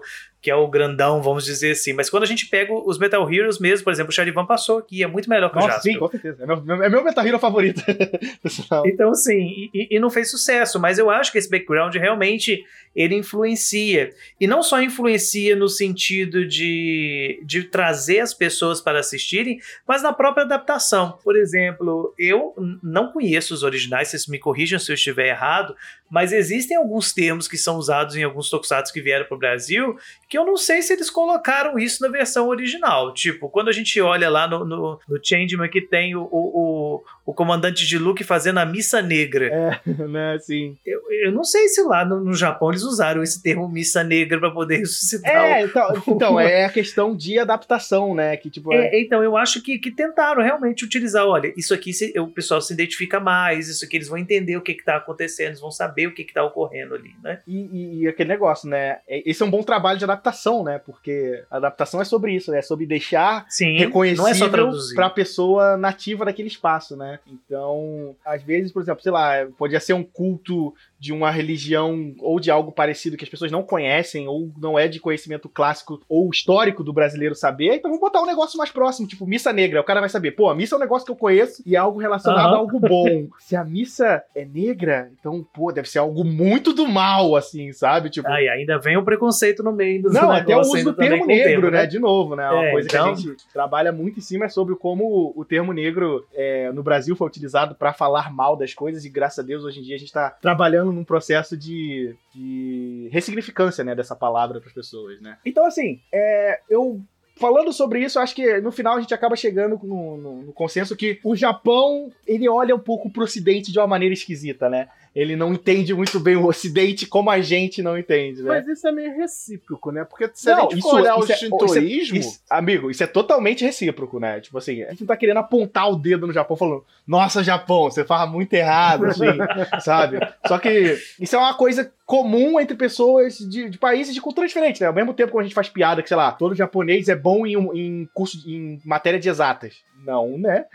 é o grandão, vamos dizer assim. Mas quando a gente pega os Metal Heroes mesmo, por exemplo, o Charivan passou aqui, é muito melhor que Nossa, o Jasper. Sim, com certeza. É meu, é meu Metal Hero favorito. então, assim, e, e, não fez sucesso, mas eu acho que esse background realmente ele influencia. E não só influencia no sentido de, de trazer as pessoas para assistirem, mas na própria adaptação. Por exemplo, eu não conheço os originais, vocês me corrijam se eu estiver errado, mas existem alguns termos que são usados em alguns tokusatsu que vieram para o Brasil que eu não sei se eles colocaram isso na versão original. Tipo, quando a gente olha lá no, no, no Changeman que tem o, o, o, comandante de Luke fazendo a missa negra. É, né, assim. Eu, eu não sei se lá no, no Japão eles usaram esse termo missa negra para poder ressuscitar. É, o... então, então, é a questão de adaptação, né? Que, tipo, é... É, então, eu acho que, que tentaram realmente utilizar, olha, isso aqui se, o pessoal se identifica mais, isso aqui eles vão entender o que está acontecendo, eles vão saber o que está ocorrendo ali, né? E, e, e, aquele negócio, né? É, esse é um bom trabalho de adaptação, né? Porque a adaptação é sobre isso, né? É sobre deixar Sim, reconhecível não é só pra pessoa nativa daquele espaço, né? Então, às vezes, por exemplo, sei lá, podia ser um culto de uma religião ou de algo parecido que as pessoas não conhecem ou não é de conhecimento clássico ou histórico do brasileiro saber, então vamos botar um negócio mais próximo, tipo missa negra. O cara vai saber, pô, a missa é um negócio que eu conheço e é algo relacionado uhum. a algo bom. Se a missa é negra, então, pô, deve ser algo muito do mal, assim, sabe? Tipo... Ah, e ainda vem o preconceito no meio do Não, até o uso do termo negro, termo, né? né? De novo, né? Uma é, coisa então... que a então gente trabalha muito em cima é sobre como o termo negro é, no Brasil foi utilizado para falar mal das coisas e graças a Deus hoje em dia a gente tá trabalhando entrando num processo de, de ressignificância, né, dessa palavra para as pessoas, né? Então, assim, é, eu falando sobre isso, acho que no final a gente acaba chegando no, no, no, consenso que o Japão, ele olha um pouco pro ocidente de uma maneira esquisita, né? Ele não entende muito bem o Ocidente como a gente não entende, né? Mas isso é meio recíproco, né? Porque se não, a gente isso, olhar isso o é, shintoísmo... Isso, amigo, isso é totalmente recíproco, né? Tipo assim, a gente não tá querendo apontar o dedo no Japão falando nossa, Japão, você fala muito errado, assim, sabe? Só que isso é uma coisa comum entre pessoas de, de, países de cultura diferente, né? Ao mesmo tempo que a gente faz piada que, sei lá, todo japonês é bom em, em curso, em matéria de exatas. Não, né?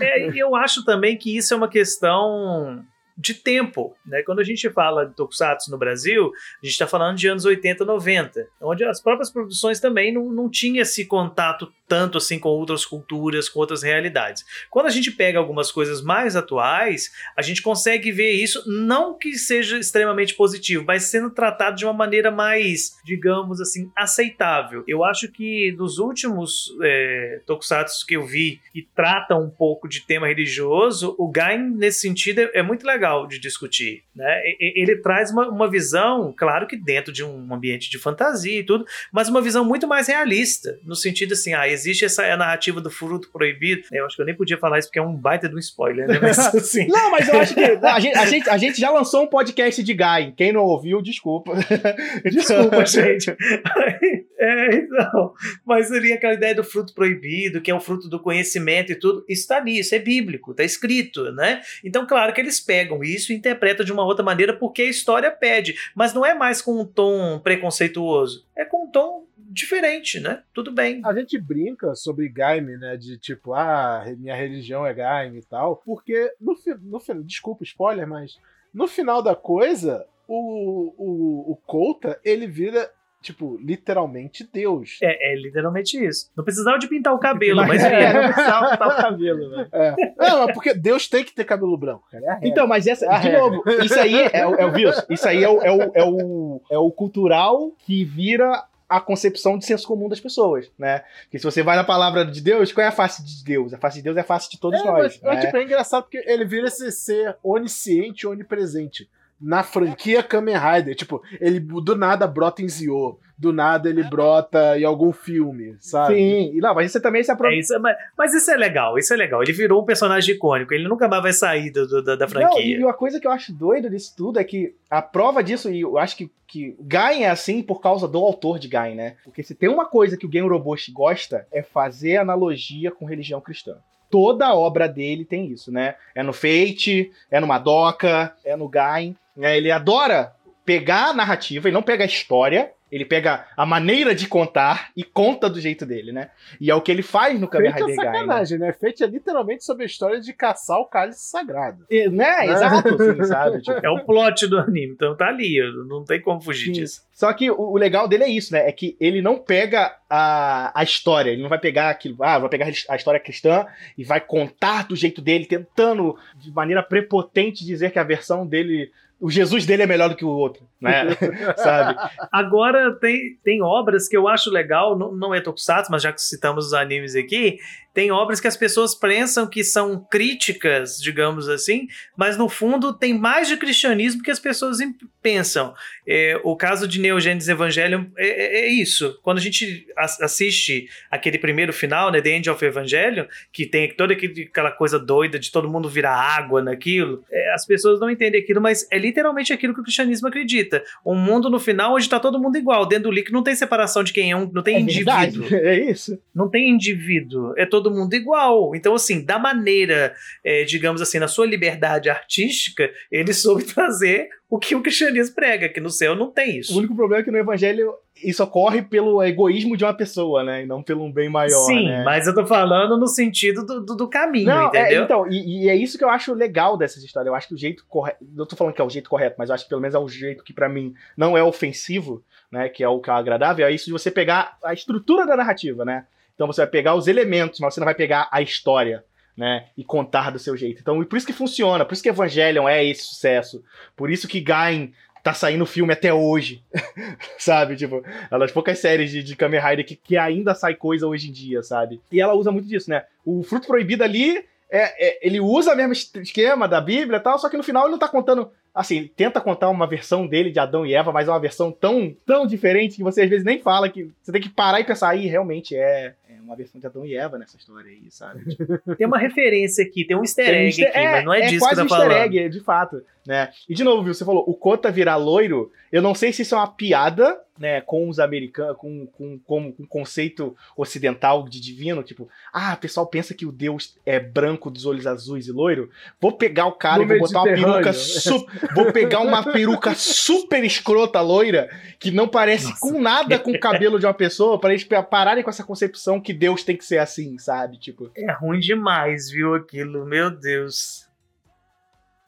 é, eu acho também que isso é uma questão de tempo. Né? Quando a gente fala de Tokusatsu no Brasil, a gente está falando de anos 80, 90, onde as próprias produções também não, não tinham esse contato tanto assim com outras culturas, com outras realidades. Quando a gente pega algumas coisas mais atuais, a gente consegue ver isso, não que seja extremamente positivo, mas sendo tratado de uma maneira mais, digamos assim, aceitável. Eu acho que dos últimos é, tokusatsu que eu vi que tratam um pouco de tema religioso, o Gain, nesse sentido, é, é muito legal de discutir. Né? Ele traz uma, uma visão, claro que dentro de um ambiente de fantasia e tudo, mas uma visão muito mais realista, no sentido assim, ah, existe essa narrativa do fruto proibido. Eu acho que eu nem podia falar isso porque é um baita de um spoiler, né? Mas, assim... não, mas eu acho que a gente, a, gente, a gente já lançou um podcast de Guy. Quem não ouviu, desculpa. Desculpa, gente. É, então. Mas ali aquela ideia do fruto proibido, que é o fruto do conhecimento e tudo, isso está ali, isso é bíblico, está escrito, né? Então, claro que eles pegam isso e interpretam de uma outra maneira porque a história pede, mas não é mais com um tom preconceituoso, é com um tom diferente, né? Tudo bem. A gente brinca sobre Gaime, né? De tipo, ah, minha religião é Gaime e tal. Porque no, no desculpa, spoiler, mas no final da coisa, o, o, o Kouta, ele vira tipo, literalmente Deus. É, é literalmente isso. Não precisava de pintar o cabelo, mas é, não precisava pintar o cabelo, né? É. Não, é porque Deus tem que ter cabelo branco, cara. É então, mas essa, é de novo, isso aí é, é, o vírus. Isso aí é o, é, o, é, o, é o cultural que vira a concepção de senso comum das pessoas, né? Porque se você vai na palavra de Deus, qual é a face de Deus? A face de Deus é a face de todos é, nós. Mas, né? tipo, é engraçado porque ele vira esse ser onisciente e onipresente na franquia Kamen Rider. Tipo, ele do nada brota em Zio, do nada ele brota em algum filme, sabe? Sim, não, mas isso também se aproveita. É, isso, mas, mas, isso é legal, isso é legal. Ele virou um personagem icônico, ele nunca mais vai sair do, do, da, da, franquia. Não, e uma coisa que eu acho doido disso tudo é que a prova disso, e eu acho que, que Gain é assim por causa do autor de Gain, né? Porque se tem uma coisa que o Gen Roboshi gosta, é fazer analogia com religião cristã toda a obra dele tem isso, né? É no Fate, é no Madoka, é no Gain. É, ele adora pegar a narrativa, ele não pega a história, ele pega a maneira de contar e conta do jeito dele, né? E é o que ele faz no Kamen Rider Feito é sacanagem, né? Feito é literalmente sobre a história de caçar o cálice sagrado. E, né? né? Exato, assim, sabe? Tipo... É o plot do anime, então tá ali, não tem como fugir Sim. disso. Só que o, o, legal dele é isso, né? É que ele não pega a, a história, ele não vai pegar aquilo, ah, vai pegar a história cristã e vai contar do jeito dele, tentando de maneira prepotente dizer que a versão dele o Jesus dele é melhor do que o outro, né? Sabe? Agora tem, tem obras que eu acho legal, não, não é Tokusatsu, mas já que citamos os animes aqui, tem obras que as pessoas pensam que são críticas, digamos assim, mas no fundo tem mais de cristianismo que as pessoas pensam. É, o caso de Neogênesis Evangelion é, é, é, isso. Quando a gente assiste aquele primeiro final, né, The End of Evangelion, que tem toda aquela coisa doida de todo mundo virar água naquilo, é, as pessoas não entendem aquilo, mas é literalmente aquilo que o cristianismo acredita. Um mundo no final onde está todo mundo igual. Dentro do líquido não tem separação de quem é um, não tem é indivíduo. Verdade. É isso. Não tem indivíduo. É todo mundo igual. Então, assim, da maneira, é, digamos assim, na sua liberdade artística, ele soube trazer o que o cristianismo prega, que no céu não tem isso. O único problema é que no evangelho isso ocorre pelo egoísmo de uma pessoa, né? E não pelo um bem maior. Sim, né? mas eu tô falando no sentido do, do, do caminho, não, é, entendeu? É, então, e, e, é isso que eu acho legal dessas histórias. Eu acho que o jeito correto. Não tô falando que é o jeito correto, mas eu acho que pelo menos é o jeito que para mim não é ofensivo, né? Que é o que é agradável, é isso de você pegar a estrutura da narrativa, né? Então você vai pegar os elementos, mas você não vai pegar a história, né? E contar do seu jeito. Então, por isso que funciona, por isso que Evangelion é esse sucesso. Por isso que Gain tá saindo filme até hoje. sabe? Tipo, é das poucas séries de, de Kamen Rider que, que ainda sai coisa hoje em dia, sabe? E ela usa muito disso, né? O Fruto Proibido ali é, é, ele usa o mesmo esquema da Bíblia e tal, só que no final ele não tá contando. Assim, tenta contar uma versão dele de Adão e Eva, mas é uma versão tão, tão diferente que você às vezes nem fala que você tem que parar e pensar, aí realmente é, é uma versão de Adão e Eva nessa história aí, sabe? Tem uma referência aqui, tem um easter egg um aqui, é, mas não é, disso quase que tá um falando. easter egg, de fato, né? E de novo, viu, você falou, o Kota virar loiro, eu não sei se isso é uma piada, né, com os americanos, com, com, com, com o conceito ocidental de divino, tipo, ah, o pessoal pensa que o Deus é branco dos olhos azuis e loiro, vou pegar o cara No e vou botar uma peruca, su- vou pegar uma peruca super escrota loira, que não parece Nossa. com nada com o cabelo de uma pessoa, para eles pararem com essa concepção que Deus tem que ser assim, sabe? Tipo, É ruim demais, viu, aquilo, meu Deus.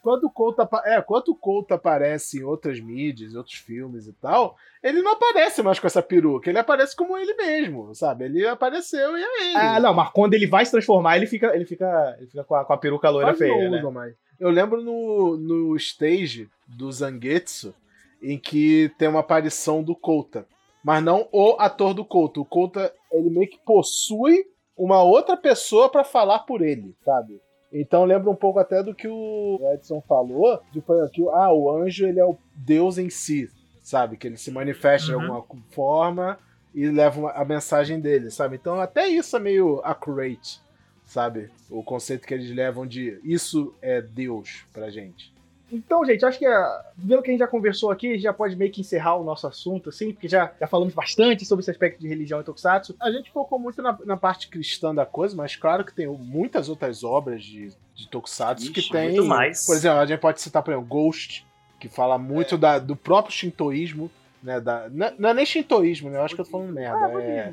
Quando o Couto, é, quando o Couto aparece em outras mídias, outros filmes e tal, ele não aparece mais com essa peruca, ele aparece como ele mesmo, sabe? Ele apareceu e é ele. Ah, não, mas quando ele vai se transformar, ele fica, ele fica, ele fica com, a, com a peruca loira Quase feia, não né? mais. Eu lembro no, no stage do Zangetsu, em que tem uma aparição do Kouta. Mas não o ator do Kouta. O Kouta, ele meio que possui uma outra pessoa pra falar por ele, sabe? Então lembra um pouco até do que o Edson falou, de que ah, o anjo ele é o Deus em si, sabe? Que ele se manifesta de Uhum. alguma forma e leva uma- a mensagem dele, sabe? Então até isso é meio accurate, sabe? O conceito que eles levam de isso é Deus pra gente. Então, gente, acho que ah, vendo que a gente já conversou aqui, a gente já pode meio que encerrar o nosso assunto, assim, porque já, já falamos bastante sobre esse aspecto de religião e tokusatsu. A gente focou muito na, na parte cristã da coisa, mas claro que tem muitas outras obras de, de Tokusatsu Ixi, que tem. muito mais. Por exemplo, a gente pode citar, por exemplo, Ghost, que fala muito da, do próprio shintoísmo, né? Da, não, não é nem shintoísmo, né? Eu acho que eu tô falando merda. Ah, é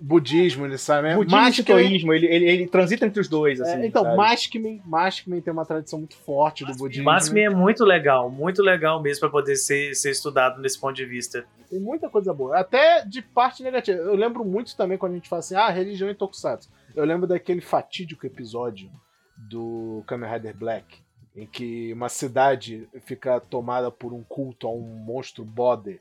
budismo. ele sabe? É, Budismo e Maskman- ele, ele, ele transita entre os dois, assim. é, então? Maskman, Maskman tem uma tradição muito forte do budismo. O Máximo é muito legal, muito legal mesmo pra poder ser, ser estudado nesse ponto de vista. Tem muita coisa boa. Até de parte negativa. Eu lembro muito também quando a gente fala assim, ah, religião e tokusatsu. Eu lembro daquele fatídico episódio do Kamen Rider Black, em que uma cidade fica tomada por um culto a um monstro bode.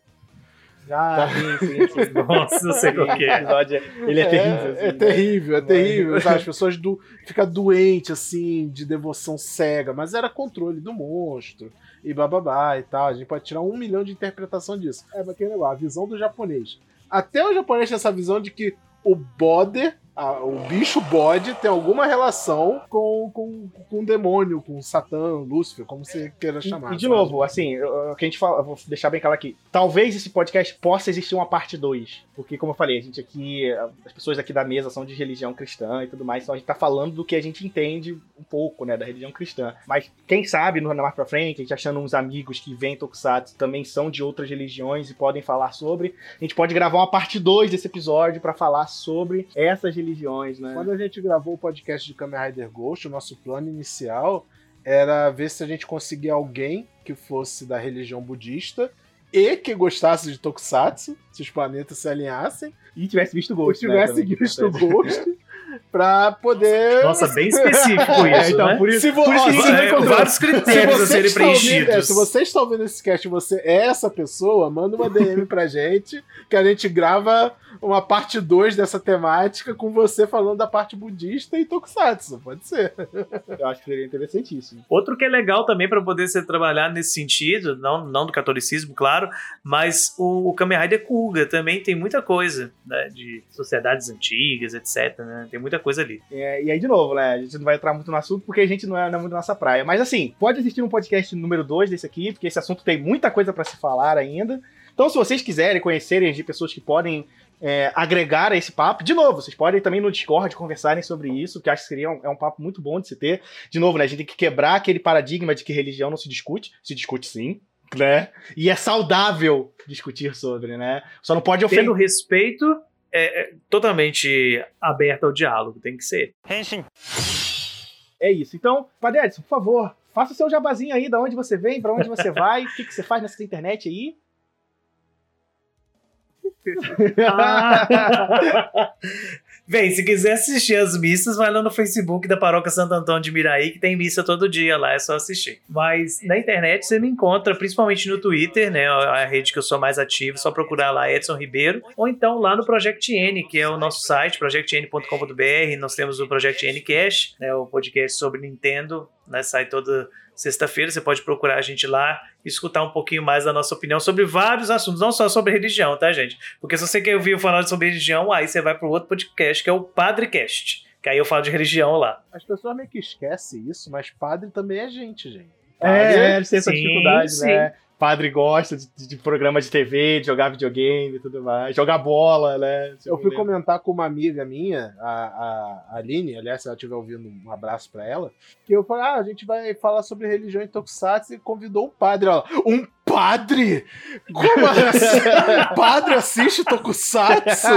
Ah, sim, sim, sim. Nossa, eu sei qual que é. episódio, ele é, terrível. assim, É, né? terrível, é terrível. sabe? As pessoas do, ficam doentes, assim, de devoção cega, mas era controle do monstro e bababá e tal. A gente pode tirar um milhão de interpretação disso. É, mas aquele negócio, a visão do japonês. Até o japonês tem essa visão de que o bode, a- o bicho bode, tem alguma relação com, com, com o demônio, com Satã, Lúcifer, como você queira chamar. E de sabe? novo, assim, o que a gente fala, vou deixar bem claro aqui. Talvez esse podcast possa existir uma parte 2. Porque, como eu falei, a gente aqui, as pessoas aqui da mesa são de religião cristã e tudo mais, então a gente tá falando do que a gente entende um pouco, né, da religião cristã. Mas quem sabe, no mais pra frente, a gente achando uns amigos que vêm Tokusatsu também são de outras religiões e podem falar sobre. A gente pode gravar uma parte 2 desse episódio pra falar sobre essas religiões, né? Quando a gente gravou o podcast de Kamen Rider Ghost, o nosso plano inicial era ver se a gente conseguia alguém que fosse da religião budista e que gostasse de Tokusatsu, se os planetas se alinhassem, E tivesse visto e Ghost, né, tivesse também. visto Ghost, pra poder. Nossa, bem específico É, isso, então, né? por isso, Se vo- por isso que a se gente É, vários critérios a serem está ouvindo, é, preenchidos. se você está ouvindo esse cast e você é essa pessoa, manda uma DM pra gente, que a gente grava uma parte 2 dessa temática com você falando da parte budista e tokusatsu. Pode ser. Eu acho que seria interessantíssimo. Outro que é legal também para poder ser trabalhado nesse sentido, não, não do catolicismo, claro, mas o, o Kamen Rider Kuga também tem muita coisa, né, de sociedades antigas, etc, né, tem muita coisa ali. É, e aí, de novo, né? A gente não vai entrar muito no assunto porque a gente não é, não é muito nossa praia. Mas assim, pode existir um podcast número 2 desse aqui, porque esse assunto tem muita coisa pra se falar ainda. Então, se vocês quiserem conhecerem de pessoas que podem é, agregar a esse papo, de novo, vocês podem também no Discord conversarem sobre isso, que acho que seria um, é um papo muito bom de se ter. De novo, né? A gente tem que quebrar aquele paradigma de que religião não se discute. Se discute sim. Né? E é saudável discutir sobre, né? Só não pode ofender. Tendo respeito, é, é totalmente aberto ao diálogo, tem que ser. É isso. Então, Padre Edson, por favor, faça o seu jabazinho aí, da onde você vem, pra onde você vai, o que, que você faz nessa internet aí. Ah. Bem, se quiser assistir as missas, vai lá no Facebook da Paróquia Santo Antônio de Miraí, que tem missa todo dia lá, é só assistir. Mas na internet você me encontra, principalmente no Twitter, né? A rede que eu sou mais ativo, só procurar lá Edson Ribeiro, ou então lá no Project N, que é o nosso site, projectn.com.br. Nós temos o Project N Cash, né? O podcast sobre Nintendo, né? Sai toda sexta-feira. Você pode procurar a gente lá e escutar um pouquinho mais da nossa opinião sobre vários assuntos, não só sobre religião, tá, gente? Porque se você quer ouvir eu falar sobre religião, aí você vai para o outro podcast, que é o Padrecast. Que aí eu falo de religião lá. As pessoas meio que esquecem isso, mas padre também é gente, gente. Padre, é, é, tem essa dificuldade, sim. né? Padre gosta de, de, programa de TV, de jogar videogame e tudo mais, jogar bola, né? Eu fui comentar com uma amiga minha, a, a Aline, aliás, se ela estiver ouvindo, um abraço para ela, que eu falei, ah, a gente vai falar sobre religião em Tokusatsu e convidou um padre, ó, um padre? Como assim? padre assiste Tokusatsu?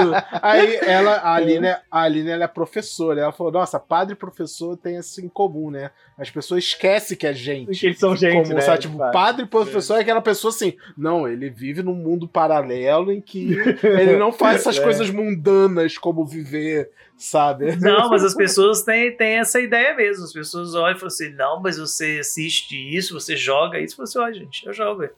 Aí ela, a Aline, a Aline ela é professora. Ela falou: Nossa, padre e professor tem isso em comum, né? As pessoas esquecem que é gente. Que eles são gente. Como, né? Sabe? Tipo, padre e professor é. é aquela pessoa assim. Não, ele vive num mundo paralelo em que ele não faz essas é. coisas mundanas como viver sabe? Não, mas as pessoas têm, têm essa ideia mesmo. As pessoas olham e falam assim: não, mas você assiste isso, você joga isso. Você olha, gente, eu jogo.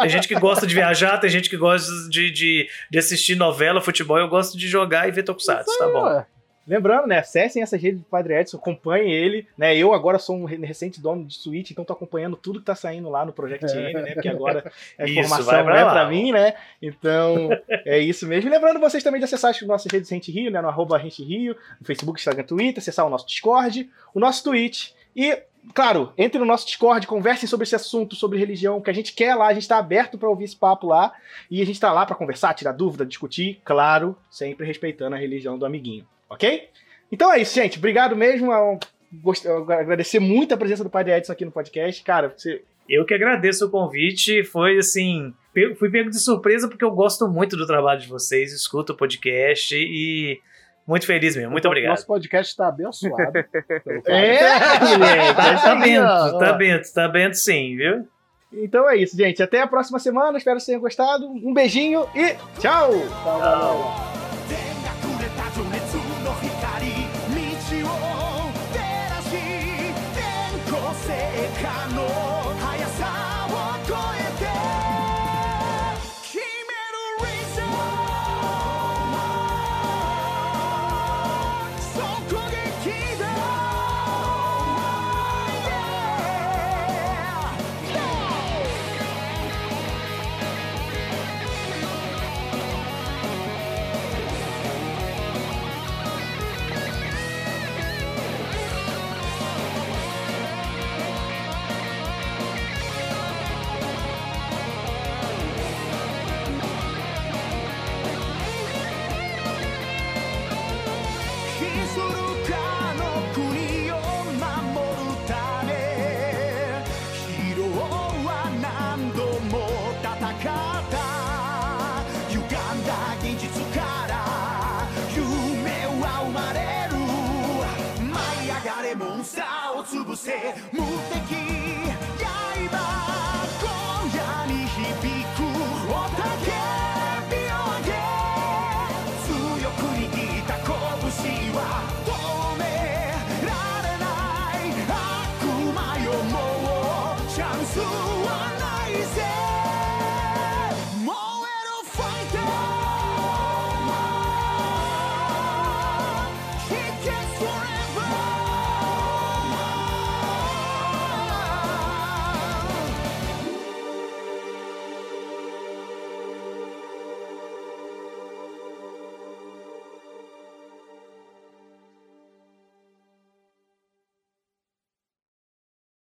Tem gente que gosta de viajar, tem gente que gosta de, de, de assistir novela, futebol. Eu gosto de jogar e ver Tokusatsu, tá bom. Lembrando, né? Acessem essa rede do Padre Edson, acompanhem ele, né? Eu agora sou um recente dono de Switch, então tô acompanhando tudo que tá saindo lá no Project N, né? Porque agora a informação é pra mim, né? Então, é isso mesmo. E lembrando vocês também de acessar as nossas redes Rente Rio, né? No arroba Rente Rio, no Facebook, Instagram, Twitter, acessar o nosso Discord, o nosso Twitch e claro, entre no nosso Discord, conversem sobre esse assunto, sobre religião, que a gente quer lá, a gente está aberto para ouvir esse papo lá, e a gente está lá para conversar, tirar dúvida, discutir, claro, sempre respeitando a religião do amiguinho ok? Então é isso, gente. Obrigado mesmo. Eu agradecer muito a presença do Padre Edson aqui no podcast. Cara, você. Eu que agradeço o convite. Foi assim. Fui pego de surpresa porque eu gosto muito do trabalho de vocês, escuto o podcast e. Muito feliz mesmo, muito obrigado. Nosso podcast está abençoado. é, moleque, tá bento, tá bento, tá bento sim, viu? Então é isso, gente. Até a próxima semana. Espero que vocês tenham gostado. Um beijinho e tchau! tchau. tchau.